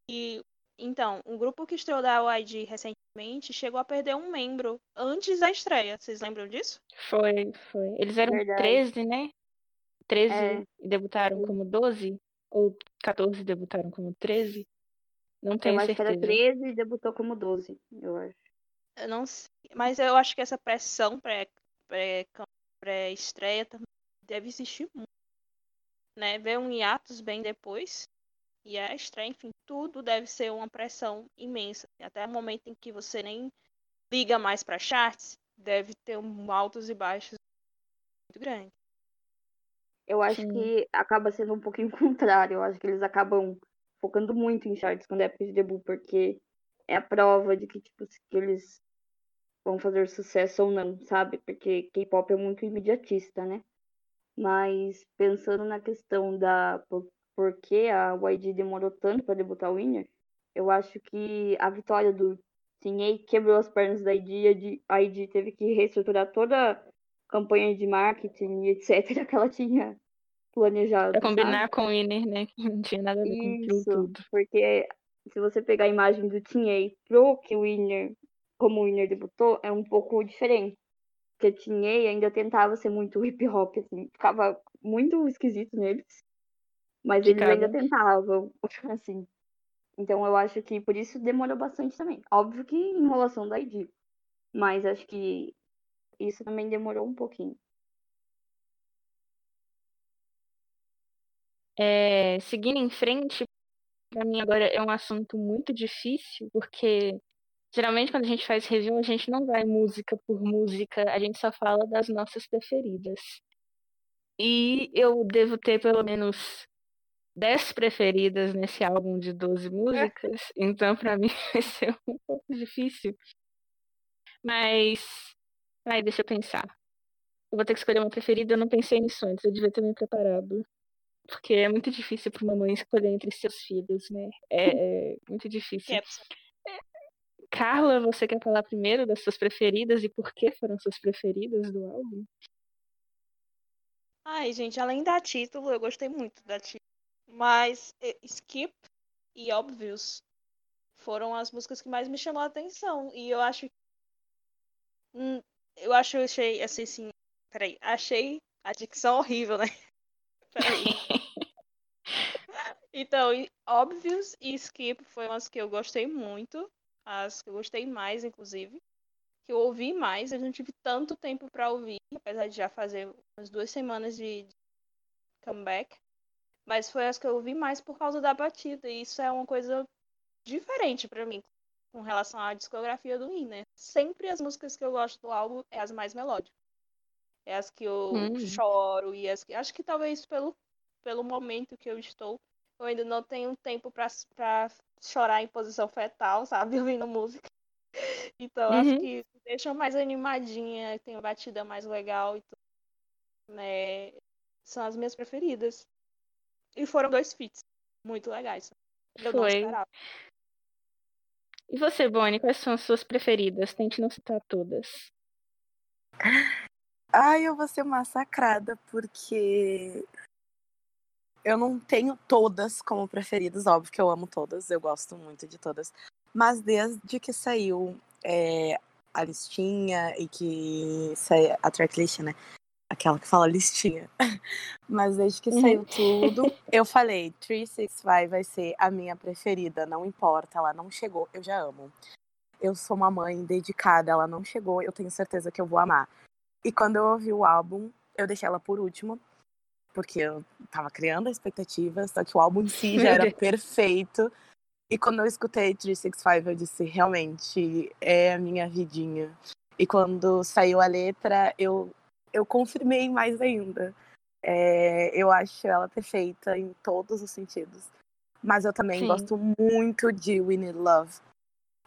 que, então, um grupo que estreou da YG recentemente chegou a perder um membro antes da estreia. Vocês lembram disso? Foi, foi. Eles eram Verdade. 13, né? 13 é. e debutaram como 12? Ou 14 debutaram como 13? Não tenho eu certeza. Que era 13 e debutou como 12, eu acho. Eu não sei, mas eu acho que essa pressão pré, pré pré-estreia também deve existir muito. Né? Ver um hiatus bem depois e a estreia, enfim, tudo deve ser uma pressão imensa. Até o momento em que você nem liga mais para charts, deve ter um altos e baixos muito grande. Eu acho Sim. que acaba sendo um pouquinho (laughs) contrário. Eu acho que eles acabam focando muito em charts quando é época de debut, porque é a prova de que, tipo, que eles vão fazer sucesso ou não, sabe? Porque K-pop é muito imediatista, né? Mas pensando na questão da por, por que a YG demorou tanto para debutar o Winner, eu acho que a vitória do Tinhei quebrou as pernas da ID, a ID teve que reestruturar toda a campanha de marketing etc que ela tinha planejado. Pra combinar sabe? com o Winner, né? Que não tinha nada a ver Isso, com tudo. Porque se você pegar a imagem do Tinhei pro que o Winner como o Winner debutou, é um pouco diferente. Porque Tinhei ainda tentava ser muito hip hop, assim, ficava muito esquisito neles. Mas eles ainda tentavam, (laughs) assim. Então eu acho que por isso demorou bastante também. Óbvio que enrolação da ID. Mas acho que isso também demorou um pouquinho. É, seguindo em frente, para mim agora é um assunto muito difícil, porque Geralmente, quando a gente faz review, a gente não vai música por música, a gente só fala das nossas preferidas. E eu devo ter pelo menos 10 preferidas nesse álbum de 12 músicas, é. (laughs) então para mim (laughs) vai ser um pouco difícil. Mas. Ai, deixa eu pensar. Eu vou ter que escolher uma preferida, eu não pensei nisso antes, eu devia ter me preparado. Porque é muito difícil para uma mãe escolher entre seus filhos, né? É, é muito (laughs) difícil. É. Carla, você quer falar primeiro das suas preferidas e por que foram suas preferidas do álbum? Ai, gente, além da título, eu gostei muito da título. Mas eh, Skip e Obvious foram as músicas que mais me chamou a atenção. E eu acho. Hum, eu acho, eu achei, assim, assim. Peraí, achei a dicção horrível, né? (laughs) Peraí. (laughs) então, Obvious e Skip foram as que eu gostei muito as que eu gostei mais, inclusive, que eu ouvi mais. Eu não tive tanto tempo para ouvir, apesar de já fazer umas duas semanas de, de comeback. Mas foi as que eu ouvi mais por causa da batida. E isso é uma coisa diferente para mim com relação à discografia do Winner. Sempre as músicas que eu gosto do álbum é as mais melódicas. É as que eu Hum. choro e as que. Acho que talvez pelo, pelo momento que eu estou, eu ainda não tenho tempo pra chorar em posição fetal, sabe? (laughs) Ouvindo música. Então acho Uhum. que deixa mais animadinha, tem uma batida mais legal e tudo. Né? São as minhas preferidas. E foram dois feats muito legais. Eu Foi. E você, Bonnie, quais são as suas preferidas? Tente não citar todas. Ai, eu vou ser massacrada, porque eu não tenho todas como preferidas. Óbvio que eu amo todas, eu gosto muito de todas. Mas desde que saiu é, a listinha e que saiu a tracklist, né? Aquela que fala listinha. (laughs) Mas desde que Uhum. saiu tudo, eu falei, 365 vai ser a minha preferida, não importa, ela não chegou, eu já amo. Eu sou uma mãe dedicada, ela não chegou, eu tenho certeza que eu vou amar. E quando eu ouvi o álbum, eu deixei ela por último, porque eu tava criando a expectativa, só que o álbum em si já era (laughs) perfeito. E quando eu escutei 365, eu disse, realmente, é a minha vidinha. E quando saiu a letra, eu, eu confirmei mais ainda. É, eu acho ela perfeita em todos os sentidos. Mas eu também Sim. gosto muito de We Need Love.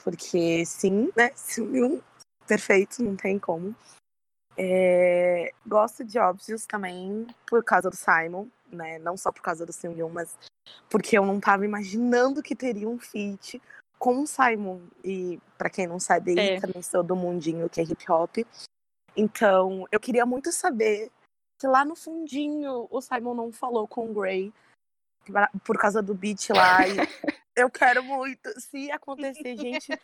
Porque, sim, né? Sim, perfeito, não tem como. É, gosto de Obvious também por causa do Simon, né? Não só por causa do Seungyeon, mas porque eu não tava imaginando que teria um feat com o Simon. E pra quem não sabe, É. também sou do mundinho que é hip hop. Então, eu queria muito saber se lá no fundinho o Simon não falou com o Gray por causa do beat lá. (laughs) Eu quero muito. Se acontecer, gente.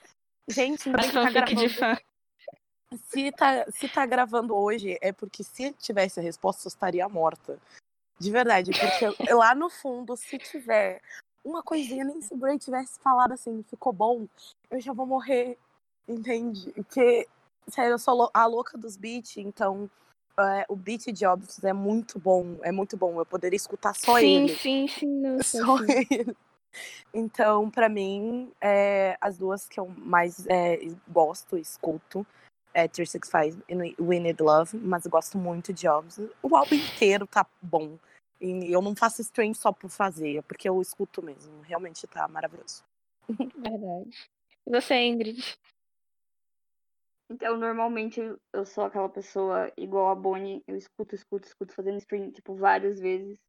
Gente, ainda bem que tá gravando. Se tá, se tá gravando hoje, é porque se tivesse a resposta, eu estaria morta. De verdade, porque lá no fundo, se tiver uma coisinha, nem se o Bray tivesse falado assim, ficou bom, eu já vou morrer, entende? Porque, sério, eu sou a louca dos beats, então é, o beat de Obvious é muito bom, é muito bom. Eu poderia escutar só sim, ele. sim, sim, nossa, (laughs) Só sim. ele. Então, pra mim, é, as duas que eu mais é, gosto, escuto, é 365 e We Need Love, mas eu gosto muito de Jobs. O álbum inteiro tá bom. E eu não faço stream só por fazer, é porque eu escuto mesmo. Realmente tá maravilhoso. (laughs) Verdade. E você, Ingrid? Então, normalmente eu sou aquela pessoa igual a Bonnie, eu escuto, escuto, escuto, fazendo stream, tipo, várias vezes.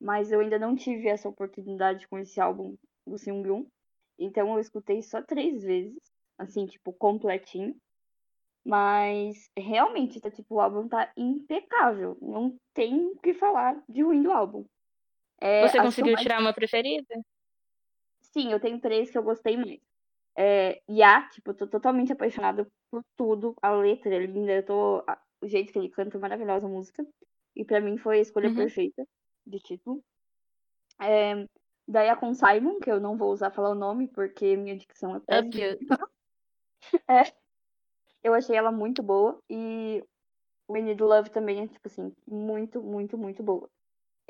Mas eu ainda não tive essa oportunidade com esse álbum do Seungyoon. Então eu escutei só três vezes, assim, tipo, completinho. Mas realmente, tá, tipo, o álbum tá impecável. Não tem o que falar de ruim do álbum. É, Você conseguiu mais- tirar uma preferida? Sim, eu tenho três que eu gostei mais. É, Ya, tipo, eu tô totalmente apaixonada por tudo. A letra é linda, eu tô, o jeito que ele canta é maravilhosa a música. E pra mim foi a escolha Uhum. perfeita de título. É, daí a com Simon, que eu não vou usar falar o nome, porque minha dicção é péssima. Óbvio. (laughs) Eu achei ela muito boa. E We Need Love também é, tipo assim, muito, muito, muito boa.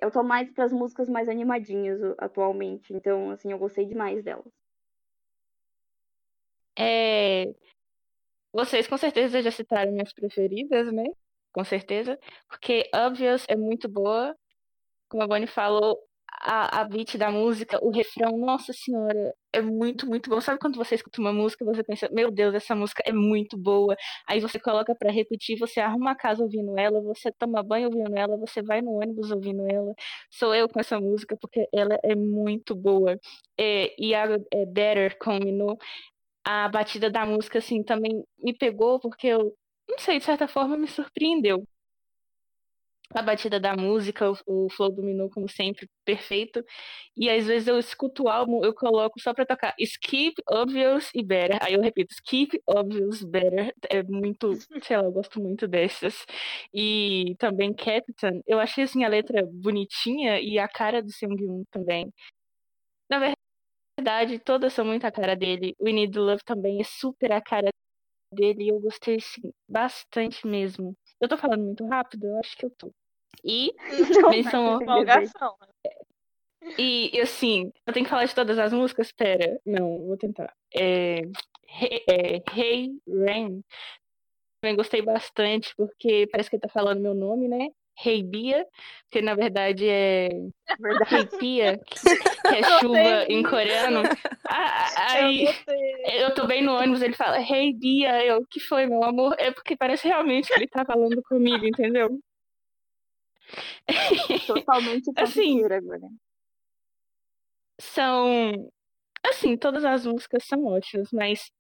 Eu tô mais pras músicas mais animadinhas atualmente. Então, assim, eu gostei demais delas. É, Vocês com certeza já citaram minhas preferidas, né? Com certeza. Porque Obvious é muito boa. Como a Bonnie falou, a, a beat da música, o refrão, nossa senhora, é muito, muito bom. Sabe quando você escuta uma música você pensa, meu Deus, essa música é muito boa. Aí você coloca pra repetir, você arruma a casa ouvindo ela, você toma banho ouvindo ela, você vai no ônibus ouvindo ela. Sou eu com essa música porque ela é muito boa. É, e a é, Better combinou a batida da música, assim, também me pegou, porque eu, não sei, de certa forma me surpreendeu. A batida da música, o, o flow do Minu, como sempre, perfeito. E às vezes eu escuto o álbum, eu coloco só pra tocar Skip, Obvious e Better. Aí eu repito, Skip, Obvious, Better. É muito, (laughs) sei lá, eu gosto muito dessas. E também Captain, eu achei assim a letra bonitinha e a cara do Seungyoon também. Na verdade, verdade, todas são muito a cara dele. We Need Love também é super a cara dele e eu gostei sim, bastante mesmo. Eu tô falando muito rápido? Eu acho que eu tô. E menção honrosa. Né? E, e, assim, eu tenho que falar de todas as músicas? Pera, não, vou tentar. É, Hey, é, hey Rain também gostei bastante, porque parece que ele tá falando meu nome, né? Rei Bia, que na verdade é Rei Pia, que, é (laughs) chuva em coreano. (laughs) Aí eu tô bem no ônibus, ele fala Rei Bia, eu, que foi, meu amor? É porque parece realmente que ele tá falando comigo, entendeu? (laughs) Totalmente assim, agora. São assim, todas as músicas são ótimas, mas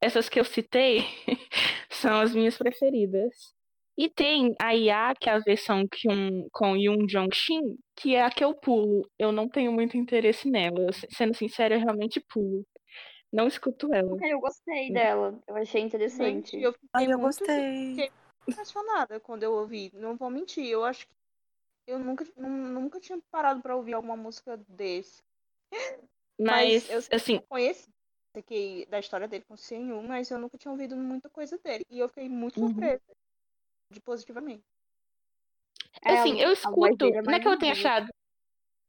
essas que eu citei (laughs) são as minhas preferidas. E tem a IA, que é a versão um, com Yoon Jong-shin, que é a que eu pulo. Eu não tenho muito interesse nela. Eu, sendo sincera, eu realmente pulo. Não escuto ela. Eu gostei dela. Eu achei interessante. Gente, eu Ai, eu muito, gostei. Impressionada quando eu ouvi. Não vou mentir. Eu acho que eu nunca, nunca tinha parado pra ouvir alguma música desse. Mas, Mas eu assim, conheci que, da história dele com o Senhor, mas eu nunca tinha ouvido muita coisa dele. E eu fiquei muito Uhum. surpresa. De positivamente. É, assim, eu escuto. é Não é que eu tenha achado.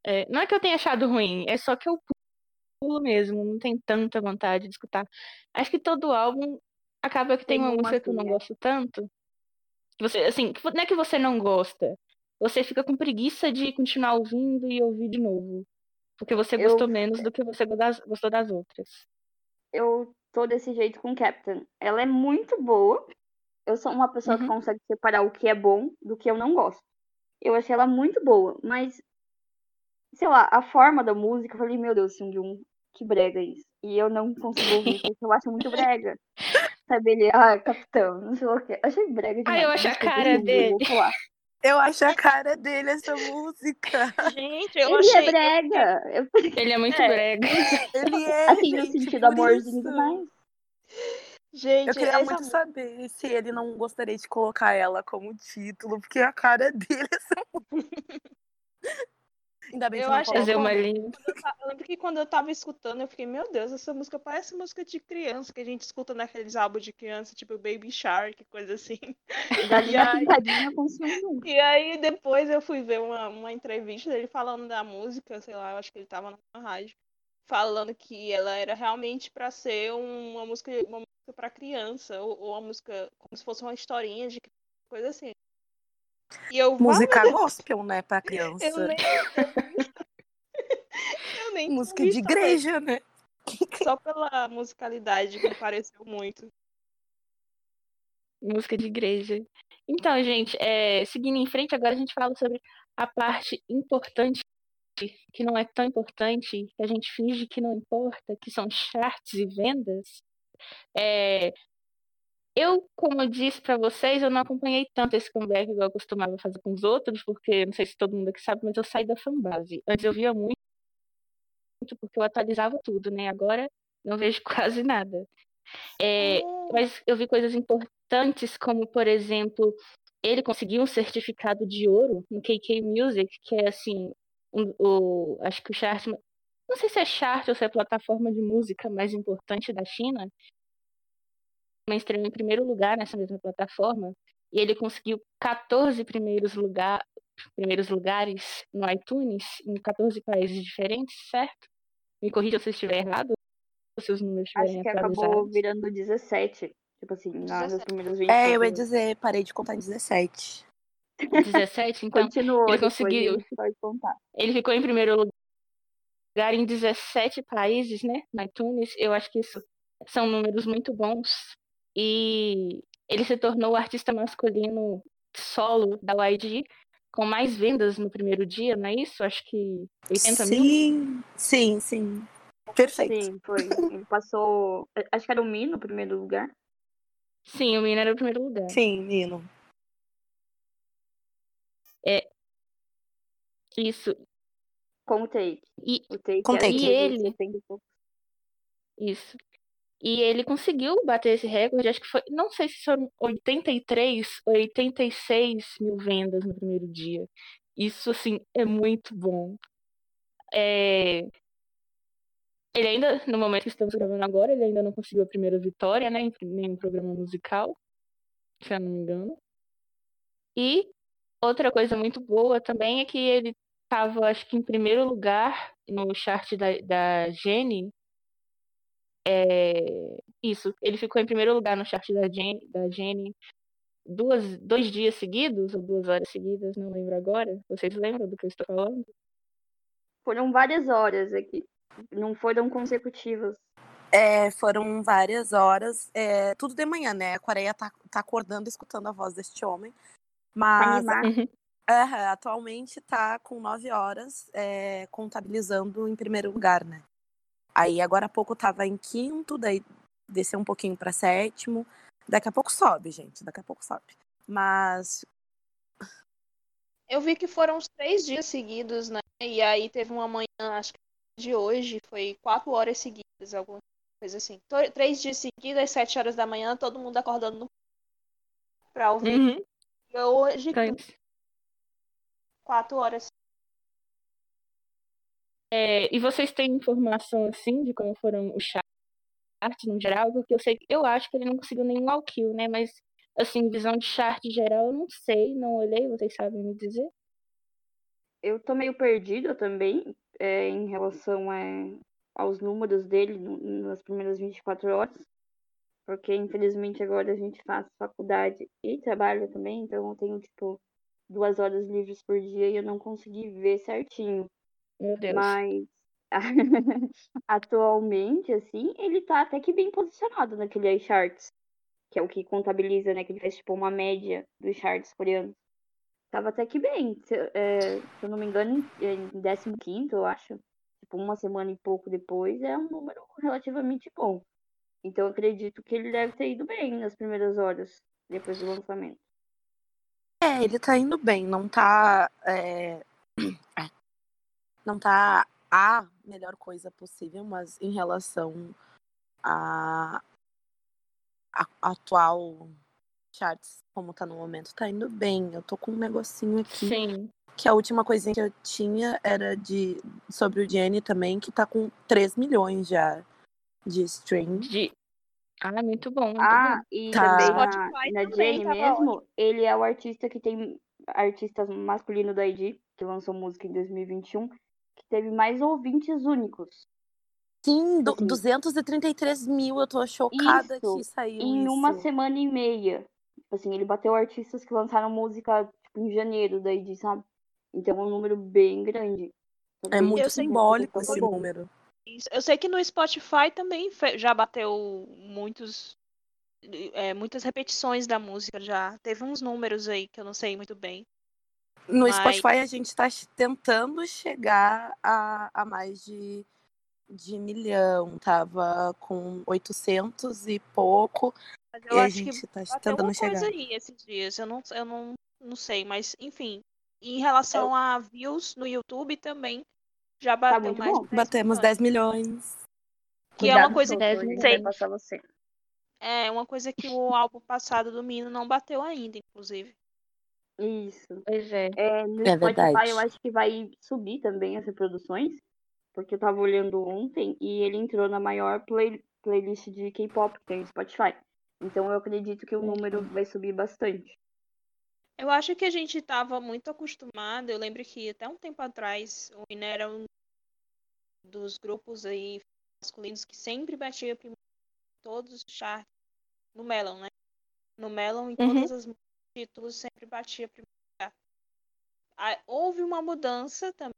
é, não é que eu tenha achado ruim, é só que eu pulo mesmo. Não tenho tanta vontade de escutar. Acho que todo álbum acaba que tem, Tem uma música que eu não gosto tanto. Que Você, assim, que não é que você não gosta. Você fica com preguiça de continuar ouvindo e ouvir de novo. Porque você Eu- gostou menos do que você gostou das, outras. Eu tô desse jeito com Captain. Ela é muito boa. Eu sou uma pessoa que Uhum. consegue separar o que é bom do que eu não gosto. Eu achei ela muito boa, mas sei lá, a forma da música, eu falei, meu Deus, Jung, que brega isso. E eu não consigo ouvir (laughs) porque eu acho muito brega. Sabe, ele, ah, capitão, não sei o que. Achei brega demais. eu acho a cara dele. Eu acho a cara dele essa música. Gente, eu Ele achei. é brega. Eu- Ele é muito É. brega. Ele (laughs) é, assim, no gente, sentido amorzinho isso. demais. Gente, Eu queria essa muito música- saber se ele não gostaria de colocar ela como título, porque a cara dele é essa música. (laughs) Ainda bem que Eu achei Fazer uma linha. eu lembro que quando eu tava escutando, eu fiquei, meu Deus, essa música parece música de criança, que a gente escuta naqueles álbuns de criança, tipo Baby Shark, coisa assim. (laughs) Galinha aí-. E aí depois eu fui ver uma, uma entrevista dele falando da música, sei lá, eu acho que ele tava na rádio, falando que ela era realmente pra ser uma música, uma música para criança, ou, ou uma música como se fosse uma historinha de criança, coisa assim. E eu Música gospel, né, pra criança. eu nem (laughs) eu nem Música de visto também, igreja, né? (laughs) só pela musicalidade me pareceu muito. Música de igreja. Então, gente, é, seguindo em frente, agora a gente fala sobre a parte importante, que não é tão importante, que a gente finge que não importa, que são charts e vendas. É, eu, como eu disse pra vocês, eu não acompanhei tanto esse comeback igual eu costumava fazer com os outros, porque não sei se todo mundo aqui sabe, mas eu saí da fanbase. Antes eu via muito, porque eu atualizava tudo, né? Agora não vejo (laughs) quase nada. É, mas eu vi coisas importantes, como, por exemplo, ele conseguiu um certificado de ouro no KK Music, que é assim, um- o, acho que o chart, não sei se é chart ou se é a plataforma de música mais importante da China, mas estreou em primeiro lugar nessa mesma plataforma, e ele conseguiu 14 primeiros, lugar, primeiros lugares no iTunes, em 14 países diferentes, certo? Me corrija se eu estiver errado, se os números Acho estiverem que acabou virando 17. Tipo assim, na, nos 17. primeiros 20 É, eu ia dizer, parei de contar em 17. 17, então Continuou, ele conseguiu. ele ficou em primeiro lugar em 17 países, né, no iTunes. Eu acho que isso são números muito bons. E ele se tornou o artista masculino solo da YG com mais vendas no primeiro dia, não é isso? Acho que 80 mil. Sim, sim, sim. Perfeito. Sim, foi. Ele passou. Acho que era o Mi no primeiro lugar. Sim, o menino era o primeiro lugar. Sim, Nino. Isso. Com o Take. E O Take Com era Take. E ele? 70 pouco. Isso. E ele conseguiu bater esse recorde, acho que foi, não sei se foram 83 ou 86 mil vendas no primeiro dia. Isso, assim, é muito bom. É, Ele ainda, no momento que estamos gravando agora, ele ainda não conseguiu a primeira vitória, né, em nenhum programa musical, se eu não me engano. E outra coisa muito boa também é que ele estava, acho que em primeiro lugar no chart da, da Jenny, é, Isso, ele ficou em primeiro lugar no chart da Jenny, da Jenny duas, dois dias seguidos, ou duas horas seguidas, não lembro agora. Vocês lembram do que eu estou falando? Foram várias horas aqui. Não foram consecutivas. É, foram várias horas, é, tudo de manhã, né? A Coreia tá, tá acordando escutando a voz deste homem. Mas atualmente tá com nove horas é, contabilizando em primeiro lugar, né? Aí agora há pouco tava em quinto, daí desceu um pouquinho para sétimo. Daqui a pouco sobe, gente. Daqui a pouco sobe. Mas Eu vi que foram uns três dias seguidos, né? E aí teve uma manhã, acho que de hoje, foi quatro horas seguidas, alguma coisa assim. Três dias seguidos, às sete horas da manhã, todo mundo acordando no... pra ouvir. Uhum. E hoje, Então, quatro horas. É, e vocês têm informação assim de como foram os charts no geral? Porque eu sei, eu acho que ele não conseguiu nenhum all kill, né? Mas assim, visão de chart geral, eu não sei, não olhei, vocês sabem me dizer? Eu tô meio perdida também é, em relação é, aos números dele nas primeiras 24 horas. Porque, infelizmente, agora a gente faz faculdade e trabalho também, então eu tenho, tipo, duas horas livres por dia e eu não consegui ver certinho. Meu Deus. Mas (laughs) atualmente, assim, ele tá até que bem posicionado naquele iCharts, que é o que contabiliza, né? Que ele faz tipo uma média dos charts coreanos. Tava até que bem. Se, é, se eu não me engano, em em 15, eu acho. Tipo, uma semana e pouco depois, é um número relativamente bom. Então eu acredito que ele deve ter ido bem nas primeiras horas, depois do lançamento. é, ele tá indo bem, não tá. é, (clears throat) não tá a melhor coisa possível, mas em relação a, atual charts, como tá no momento, tá indo bem. Eu tô com um negocinho aqui. Sim. Que a última coisinha que eu tinha era de sobre o Jenny também, que tá com 3 milhões já de stream. De... Ah, muito bom, muito Ah, bom. e Tá. também na, na Jenny tava mesmo, ele é o artista que tem artista masculino da ID, que lançou música em 2021, que teve mais ouvintes únicos. Sim, du Assim. 233 mil. Eu tô chocada Isso, que saiu Em isso. uma semana e meia. Tipo assim, ele bateu artistas que lançaram música tipo, em janeiro da ID, sabe? Então é um número bem grande. Tá É bem- muito Eu sei que simbólico tá esse bom. número. Eu sei que no Spotify também já bateu muitos, é, muitas repetições da música já. Teve uns números aí que eu não sei muito bem. No Mas- Spotify a gente tá ch- tentando chegar a, a mais de, de milhão. Tava com 800 e pouco. Mas E eu a acho que gente tá bateu tentando chegar. coisa aí esses dias. Eu não, eu não, não sei, mas enfim. Em relação a views no YouTube também já bateu muito mais bom. de 10 Batemos milhões. 10 milhões. Que é uma Cuidado, coisa que vai passar você. é uma coisa que o álbum passado do Mino não bateu ainda, inclusive. Isso. Pois é. É, no É Spotify verdade. eu acho que vai subir também as reproduções, porque eu tava olhando ontem e ele entrou na maior play- playlist de K-pop que tem no Spotify. Então eu acredito que o número vai subir bastante. Eu acho que a gente estava muito acostumado. Eu lembro que até um tempo atrás o Mino era um dos grupos aí masculinos que sempre batia primeiro em todos os charts no Melon, né? No Melon, em Uhum. todos os títulos, sempre batia primeiro lugar. Houve uma mudança também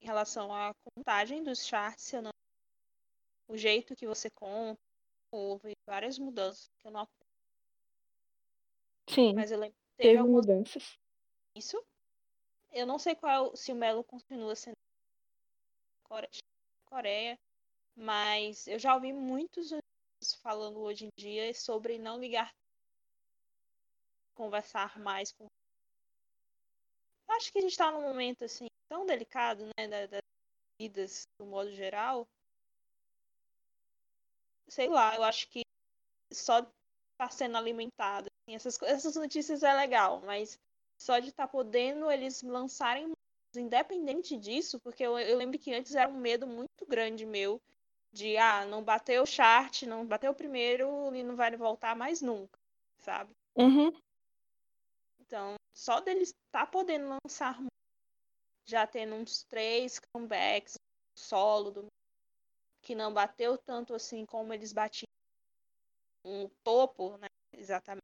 em relação à contagem dos charts, se eu não o jeito que você conta, houve várias mudanças que eu não Sim, mas eu lembro que teve teve algumas mudanças. isso. Eu não sei qual se o Melo continua sendo Core- Coreia, mas eu já ouvi muitos falando hoje em dia sobre não ligar, conversar mais com. Acho que a gente está num momento assim tão delicado, né, da- das vidas do modo geral. Sei lá, eu acho que só estar sendo alimentado, assim, essas, essas notícias é legal, mas só de estar podendo eles lançarem independente disso, porque eu, eu lembro que antes era um medo muito grande meu de ah, não bateu o chart, não bateu o primeiro e não vai voltar mais nunca, sabe? Uhum. Então, só deles estar podendo lançar já tendo uns três comebacks solo do que não bateu tanto assim como eles batiam o topo, né? Exatamente.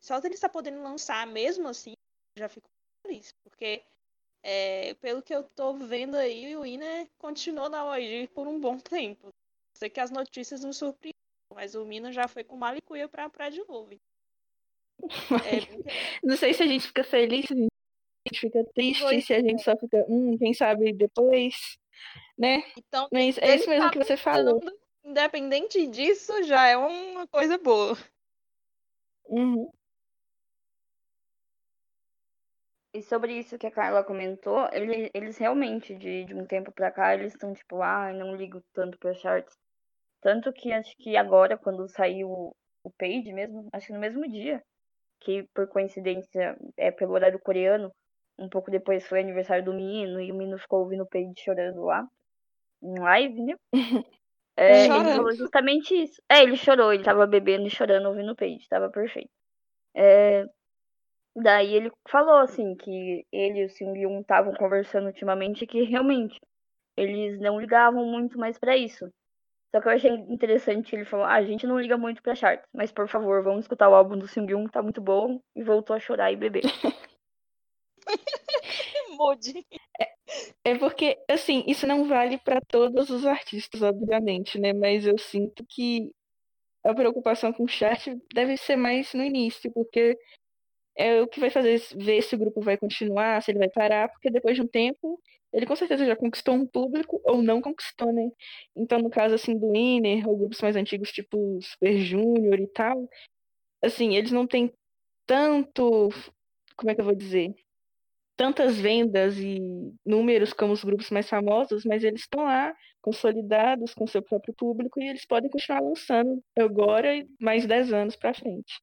Só ele está podendo lançar mesmo assim, já fico feliz, porque é, pelo que eu tô vendo aí, o Ina continuou na OG por um bom tempo. Sei que as notícias nos surpreendem, mas o Mina já foi com Malicuia pra praia de novo. É, Não sei se a gente fica feliz, se a gente fica triste, pois se a gente é. só fica, hum, quem sabe depois, né? Então, mas é isso mesmo que você falou. Independente disso, já é uma coisa boa. Uhum. E sobre isso que a Carla comentou, ele, eles realmente, de, de um tempo pra cá, eles estão tipo, ah, não ligo tanto pra charts. Tanto que acho que agora, quando saiu o Page mesmo, acho que no mesmo dia, que por coincidência é pelo horário coreano, um pouco depois foi aniversário do menino, e o menino ficou ouvindo o Page chorando lá, em live, né? (laughs) É, ele falou justamente isso. É, ele chorou, ele tava bebendo e chorando ouvindo o Page, tava perfeito. É, Daí ele falou assim que ele e o Seung-yoon estavam conversando ultimamente que realmente eles não ligavam muito mais para isso. Só que eu achei interessante ele falou: ah, a gente não liga muito pra charts, mas por favor, vamos escutar o álbum do Seung-yoon, tá muito bom. E voltou a chorar e beber. (laughs) É, é porque, assim, isso não vale para todos os artistas, obviamente, né? Mas eu sinto que a preocupação com o chart deve ser mais no início, porque é o que vai fazer ver se o grupo vai continuar, se ele vai parar, porque depois de um tempo ele com certeza já conquistou um público ou não conquistou, né? Então, no caso assim do Inner, ou grupos mais antigos tipo Super Junior e tal, assim, eles não têm tanto, como é que eu vou dizer? Tantas vendas e números como os grupos mais famosos, mas eles estão lá consolidados com seu próprio público e eles podem continuar lançando agora e mais 10 anos para frente.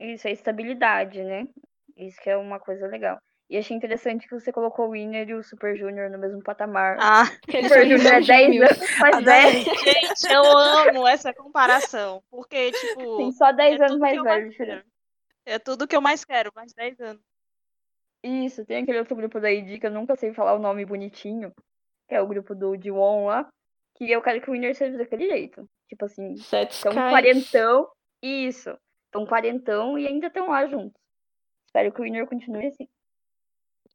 Isso, é estabilidade, né? Isso que é uma coisa legal. E achei interessante que você colocou o Winner e o Super Junior no mesmo patamar. Ah, o (laughs) Super Junior é 10 anos, mais 10. Gente, eu amo essa comparação. Porque, tipo. Tem só 10 é anos mais velho. É tudo que eu mais quero, mais 10 anos. Isso, tem aquele outro grupo da ID que eu nunca sei falar o nome bonitinho. Que é o grupo do Diwon lá. Que eu quero que o Winner seja daquele jeito. Tipo assim, Sete tão quarentão. Isso estão quarentão e ainda estão lá juntos. Espero que o Winner continue assim.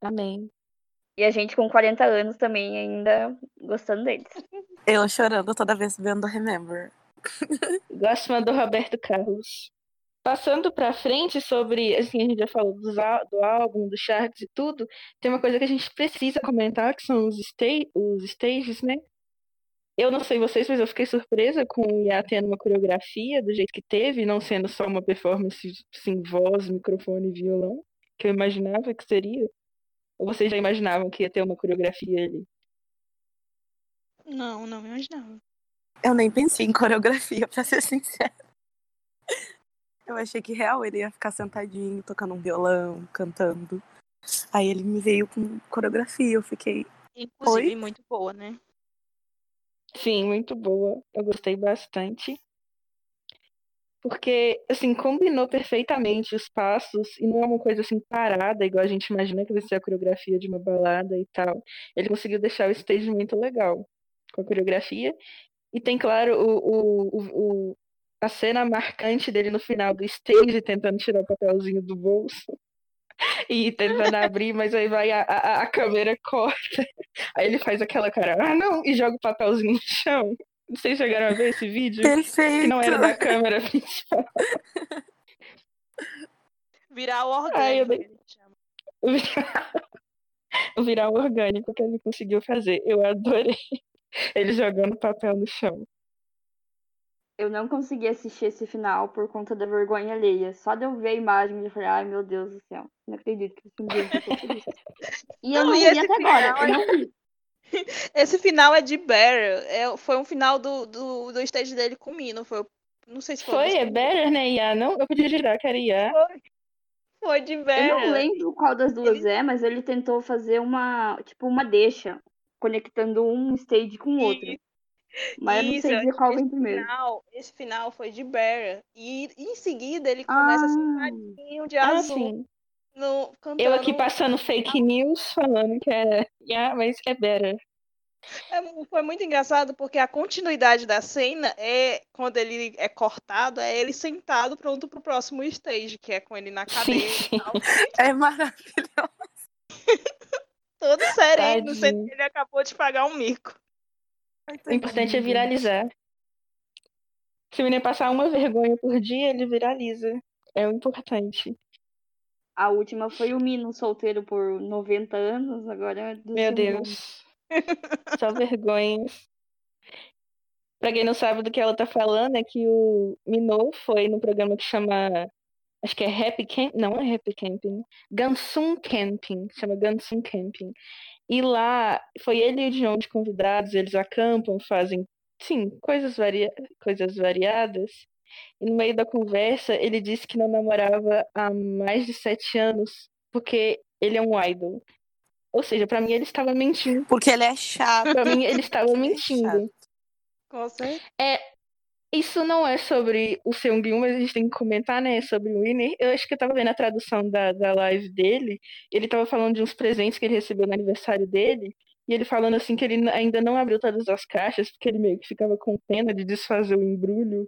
Amém. E a gente com 40 anos também ainda gostando deles. Eu chorando toda vez vendo Remember. Gosto do Roberto Carlos. Passando pra frente sobre, assim, a gente já falou do, do álbum, do Sharks e tudo, tem uma coisa que a gente precisa comentar, que são os, sta os stages, né? Eu não sei vocês, mas eu fiquei surpresa com o Iá tendo uma coreografia do jeito que teve, não sendo só uma performance sem voz, microfone e violão, que eu imaginava que seria. Ou vocês já imaginavam que ia ter uma coreografia ali? Não, não imaginava. Eu nem pensei em coreografia, (laughs) pra ser sincera. Eu achei que real ele ia ficar sentadinho, tocando um violão, cantando. Aí ele me veio com coreografia, eu fiquei. Inclusive, Oi? muito boa, né? Sim, muito boa. Eu gostei bastante. Porque, assim, combinou perfeitamente os passos e não é uma coisa assim parada, igual a gente imagina que vai ser a coreografia de uma balada e tal. Ele conseguiu deixar o stage muito legal com a coreografia. E tem, claro, o, o, o, a cena marcante dele no final do stage, tentando tirar o papelzinho do bolso (laughs) e tentando abrir, mas aí vai a, a, a, câmera corta. Aí ele faz aquela cara, ah não, e joga o papelzinho no chão. Não sei se chegaram a ver esse vídeo. Perfeito. Que não era da câmera (laughs) principal. Virar o orgânico. Ai, eu... (laughs) Virar o orgânico que ele conseguiu fazer. Eu adorei ele jogando papel no chão eu não consegui assistir esse final por conta da vergonha alheia. Só de eu ver a imagem, eu falei, ai meu Deus do céu, não acredito que isso. E eu não, não vi até agora, eu não vi. (laughs) Esse final é de Bear. É, foi um final do, do, do stage dele com o Mino. Foi, não sei se foi. Foi, é Bear, né? Ia, não? Eu podia girar que era Ia. Foi. Foi de Bear. Eu não lembro qual das duas ele... é, mas ele tentou fazer uma, tipo, uma deixa, conectando um stage com o outro. Mas Isso, eu não sei dizer qual vem primeiro. Final, esse final foi de Bear. E em seguida ele começa ah. sentadinho de ah, azul. Sim. No, eu aqui passando fake news falando que é. Yeah, mas é Better. É, foi muito engraçado porque a continuidade da cena é quando ele é cortado, é ele sentado pronto pro próximo stage, que é com ele na cadeira Sim, e tal. (laughs) É maravilhoso. Todo sereno, sendo Tadinho. que ele acabou de pagar um mico. O importante é viralizar. Se o menino passar uma vergonha por dia, ele viraliza. É o importante. A última foi o Mino solteiro por 90 anos, agora é Meu. Deus. (laughs) Só vergonhas. Pra quem não sabe do que ela tá falando, é que o Minot foi no programa que chama. Acho que é Happy Camp. Não é Happy Camping. Gansum Camping. Chama Gansum Camping. E lá foi ele e o John de convidados, eles acampam, fazem, sim, coisas, varia... coisas variadas. E no meio da conversa, ele disse que não namorava há mais de sete anos, porque ele é um idol. Ou seja, pra mim ele estava mentindo. Porque ele é chato. Pra mim ele estava (laughs) é mentindo. Com certeza. Isso não é sobre o Seung-Gyun, mas a gente tem que comentar, né, sobre o Winner. Eu acho que eu tava vendo a tradução da, da live dele, ele tava falando de uns presentes que ele recebeu no aniversário dele, e ele falando assim que ele ainda não abriu todas as caixas, porque ele meio que ficava com pena de desfazer o embrulho.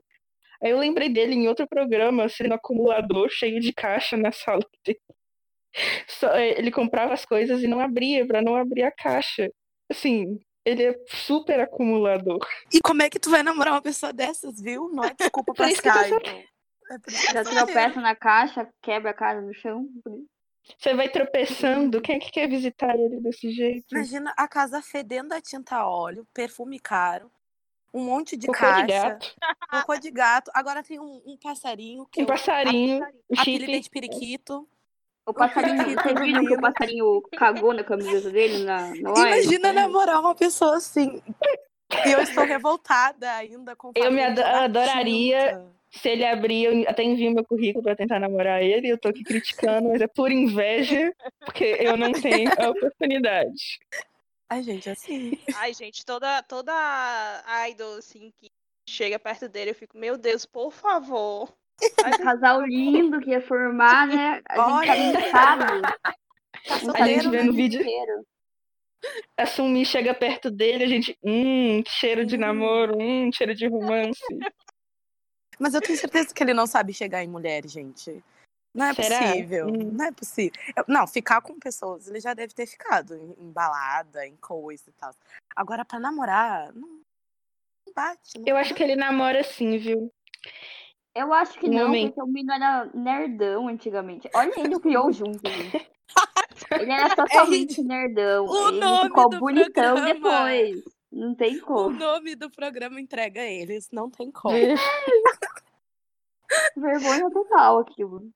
Aí eu lembrei dele em outro programa, sendo acumulador, cheio de caixa na sala dele. (laughs) Só- é, ele comprava as coisas e não abria, pra não abrir a caixa. Assim, ele é super acumulador. E como é que tu vai namorar uma pessoa dessas, viu? Não é desculpa Por (laughs) pra. É que Já tô tropeça na caixa, quebra a cara no chão. Você vai tropeçando, quem é que quer visitar ele desse jeito? Imagina a casa fedendo a tinta a óleo, perfume caro, um monte de Cocô caixa, de gato, cocô de gato. Agora tem um, um passarinho que um eu passarinho, o apelidei chip. de periquito. O passarinho, vocês viram que o passarinho cagou na camiseta dele na, na live? Imagina namorar uma pessoa assim. E eu estou revoltada ainda com Eu me na adoraria-. Se ele abrir, eu até envio meu currículo pra tentar namorar ele. Eu tô aqui criticando, mas é por inveja, porque eu não tenho a oportunidade. Ai, gente, assim. Ai, gente, toda, toda idol, assim, que chega perto dele, eu fico, meu Deus, por favor. Ai, (laughs) Casal lindo que ia formar, né? A gente Olha. tá linkado. Tá A gente vê no vídeo, inteiro. a Sumi chega perto dele, a gente, hum, cheiro de Hum. namoro, hum, cheiro de romance. Mas eu tenho certeza que ele não sabe chegar em mulher, gente. Não é Será? possível. Hum. Não é possível. Eu- Não, ficar com pessoas, ele já deve ter ficado em, em balada, em coisa e tal. Agora, pra namorar, não, não bate. Não Eu acho que ele namora sim, viu? Eu acho que Um não, momento. porque o menino era nerdão antigamente. Olha ele criou junto, gente. (laughs) Ele era totalmente nerdão. O ele nome ficou do bonitão programa. depois. Não tem O como. nome do programa entrega eles, não tem como. (laughs) Vergonha total aquilo.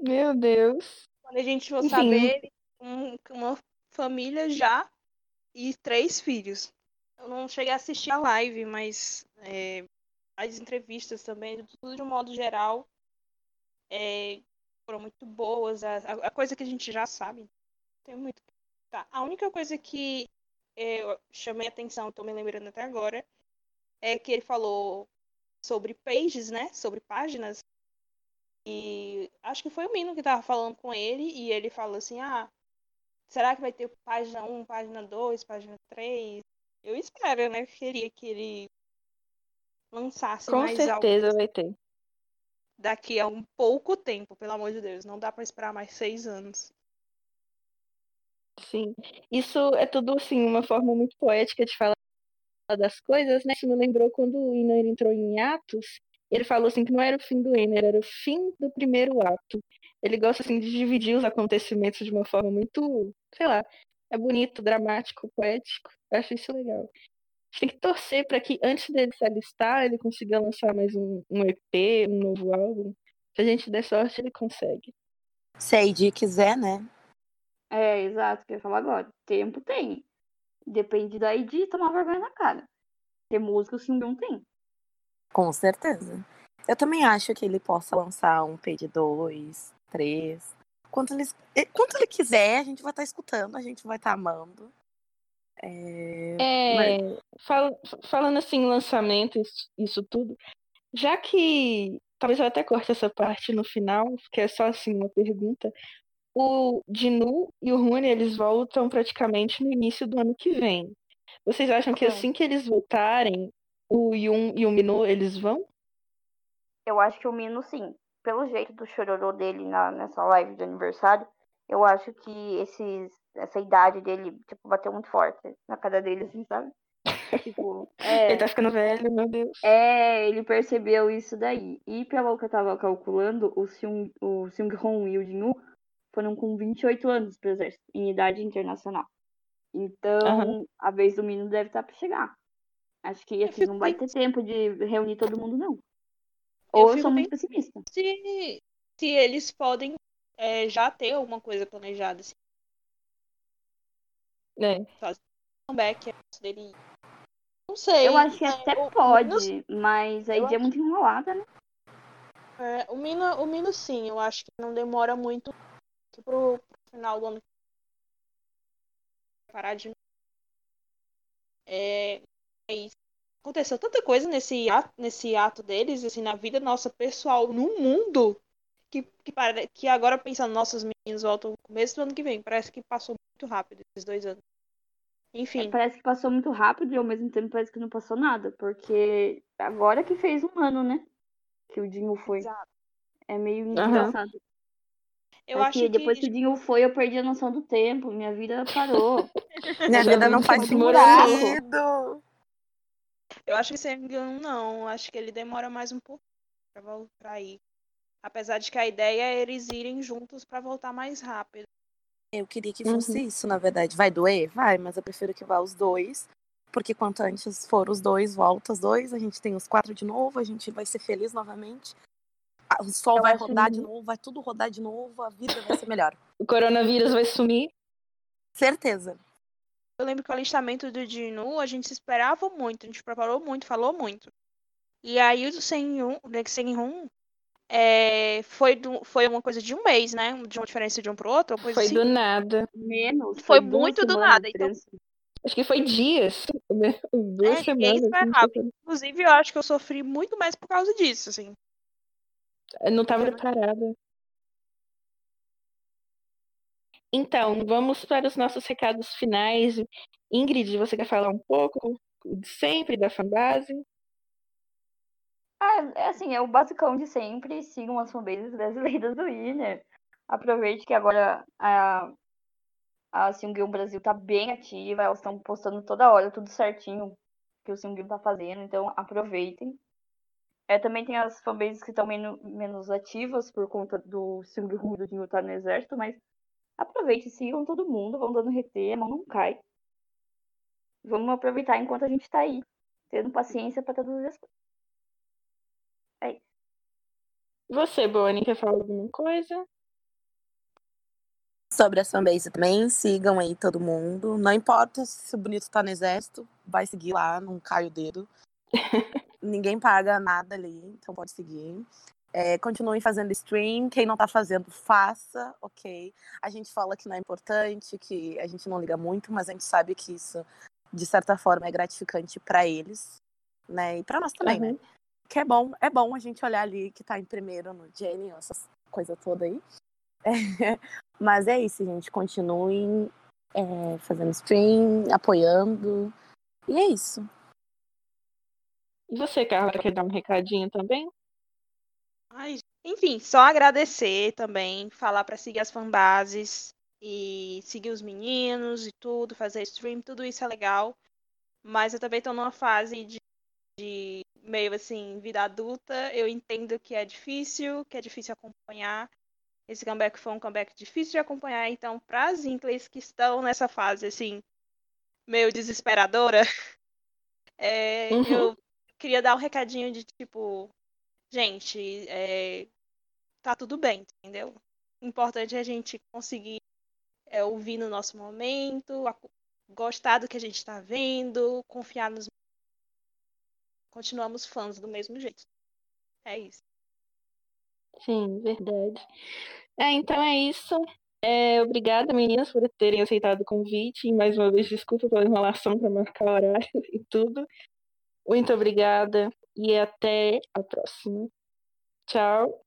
Meu Deus. Quando a gente for saber, um- uma família já e três filhos. Eu não cheguei a assistir a live, mas é, as entrevistas também, tudo de um modo geral, é, foram muito boas. A, a- a coisa que a gente já sabe, tem muito. Tá. A única coisa que eu chamei atenção, estou me lembrando até agora, é que ele falou sobre pages, né? Sobre páginas. E acho que foi o Mino que tava falando com ele e ele falou assim: "Ah, será que vai ter página 1, página 2, página 3?" Eu espero, né? Eu queria que ele lançasse Com mais algo certeza vai ter. daqui a um pouco tempo, pelo amor de Deus. Não dá pra esperar mais seis anos. Sim. Isso é tudo, assim, uma forma muito poética de falar das coisas, né? Isso me lembrou quando o Iner entrou em Atos, ele falou assim que não era o fim do Iner, era o fim do primeiro ato. Ele gosta, assim, de dividir os acontecimentos de uma forma muito, sei lá, é bonito, dramático, poético. Eu acho isso legal. A gente tem que torcer para que antes dele se alistar, ele consiga lançar mais um, um EP, um novo álbum. Se a gente der sorte, ele consegue. Se a ID quiser, né? É, exato, que eu ia falar agora. Tempo tem. Depende da ID tomar vergonha na cara. Ter música, sim, não tem. Com certeza. Eu também acho que ele possa lançar um P de 2, 3. Quanto ele, quanto ele quiser, a gente vai estar escutando, a gente vai estar amando. É, É, fal- falando assim, lançamento, isso, isso tudo, já que talvez eu até corte essa parte no final, porque é só assim uma pergunta. O Dinu e o Rune, eles voltam praticamente no início do ano que vem. Vocês acham que Sim. assim que eles voltarem, o Yun e o Minu, eles vão? Eu acho que o Mino, sim. Pelo jeito do chororô dele na, nessa live de aniversário, eu acho que esses, essa idade dele, tipo, bateu muito forte na cara dele, assim, sabe? (laughs) tipo, Ele é, tá ficando velho, meu Deus. é, ele percebeu isso daí. E pelo que eu tava calculando, o Seung, o Seung Hong e o Jin-woo foram com 28 anos pro exército, em idade internacional. Então, Aham. a vez do menino deve estar pra chegar. Acho que assim, não vai ter tempo de reunir todo mundo, não. Eu Ou eu fico sou bem- muito pessimista. Se, se eles podem é, já ter alguma coisa planejada, assim, É. comeback antes dele. Não sei. Eu acho que é, até o- o pode, Mino- mas a eu ideia é muito enrolada, né? é, o Mino, o Mino sim, eu acho que não demora muito pro, pro final do ano que vem. parar de é, é isso. Aconteceu tanta coisa nesse ato, nesse ato deles, assim, na vida nossa pessoal, no mundo, que, que, pare- que agora pensando, nossos meninos voltam no começo do ano que vem. Parece que passou muito rápido esses dois anos. Enfim, Parece que passou muito rápido e ao mesmo tempo parece que não passou nada, porque agora que fez um ano, né? Que o Dinho foi. Exato. É meio Aham. engraçado. eu Parece acho que depois que o Dinho foi, eu perdi a noção do tempo. Minha vida parou. Minha vida não faz sentido. Eu acho que Seungyeon não. Acho que ele demora mais um pouco pra voltar aí. Apesar de que a ideia é eles irem juntos pra voltar mais rápido. Eu queria que Uhum. fosse isso, na verdade. Vai doer? Vai, mas eu prefiro que vá os dois. Porque quanto antes for os dois, volta os dois, a gente tem os quatro de novo, a gente vai ser feliz novamente. Ah, O sol Eu vai rodar de muito- novo, vai tudo rodar de novo, a vida vai ser melhor. (laughs) O coronavírus vai sumir. Certeza. Eu lembro que o alistamento do Jinu, a gente se esperava muito, a gente preparou muito, falou muito. E aí o Senhyun, o Senhyun, é, foi, do, foi uma coisa de um mês, né? De uma diferença de um pro outro, Foi assim. do nada. Menos. Foi duas muito do nada, então-. Acho que foi dias. (laughs) Duas É, ninguém semanas. esperava. Inclusive, eu acho que eu sofri muito mais por causa disso, assim. Eu não estava Foi preparada. Então, vamos para os nossos recados finais. Ingrid, você quer falar um pouco de sempre da fanbase? Ah, é assim, é o basicão de sempre. Sigam as fanbases brasileiras do Winner. Aproveite que agora a, a Seungyeon Brasil tá bem ativa. Elas estão postando toda hora, tudo certinho que o Seungyeon tá fazendo. Então, aproveitem. É, também tem as fanbases que estão menos, ativas por conta do e do Jinwoo estar no exército, mas aproveite, sigam todo mundo, vão dando RT, a mão não cai. Vamos aproveitar enquanto a gente tá aí, tendo paciência para traduzir as coisas. É isso. Você, Bonnie, quer falar alguma coisa? Sobre a fanbase também, sigam aí todo mundo. Não importa se o bonito tá no exército, vai seguir lá, não cai o dedo. (laughs) Ninguém paga nada ali, então pode seguir. É, continuem fazendo stream. Quem não tá fazendo, faça, ok. A gente fala que não é importante, que a gente não liga muito, mas a gente sabe que isso, de certa forma, é gratificante para eles, né? E para nós também, né? Aham. Que é bom, é bom a gente olhar ali que tá em primeiro no Jenny, essas coisa toda aí. É, (laughs) mas é isso, gente. Continuem é, fazendo stream, apoiando. E é isso. E você, Carla, quer dar um recadinho também? Ai, enfim, só agradecer também, falar pra seguir as fanbases e seguir os meninos e tudo, fazer stream, tudo isso é legal. Mas eu também tô numa fase de, de meio assim, vida adulta. Eu entendo que é difícil, que é difícil acompanhar. Esse comeback foi um comeback difícil de acompanhar, então para as Inklings que estão nessa fase assim, meio desesperadora, (laughs) é, Uhum. eu queria dar um recadinho de tipo, gente, é, tá tudo bem, entendeu? O importante é a gente conseguir é, ouvir no nosso momento, aco- gostar do que a gente está vendo, confiar nos. Continuamos fãs do mesmo jeito. É isso. Sim, verdade. É, então é isso. É, obrigada, meninas, por terem aceitado o convite. E mais uma vez, desculpa pela enrolação para marcar horário (laughs) e tudo. Muito obrigada e até a próxima. Tchau.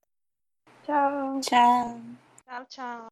Tchau. Tchau. Tchau, tchau.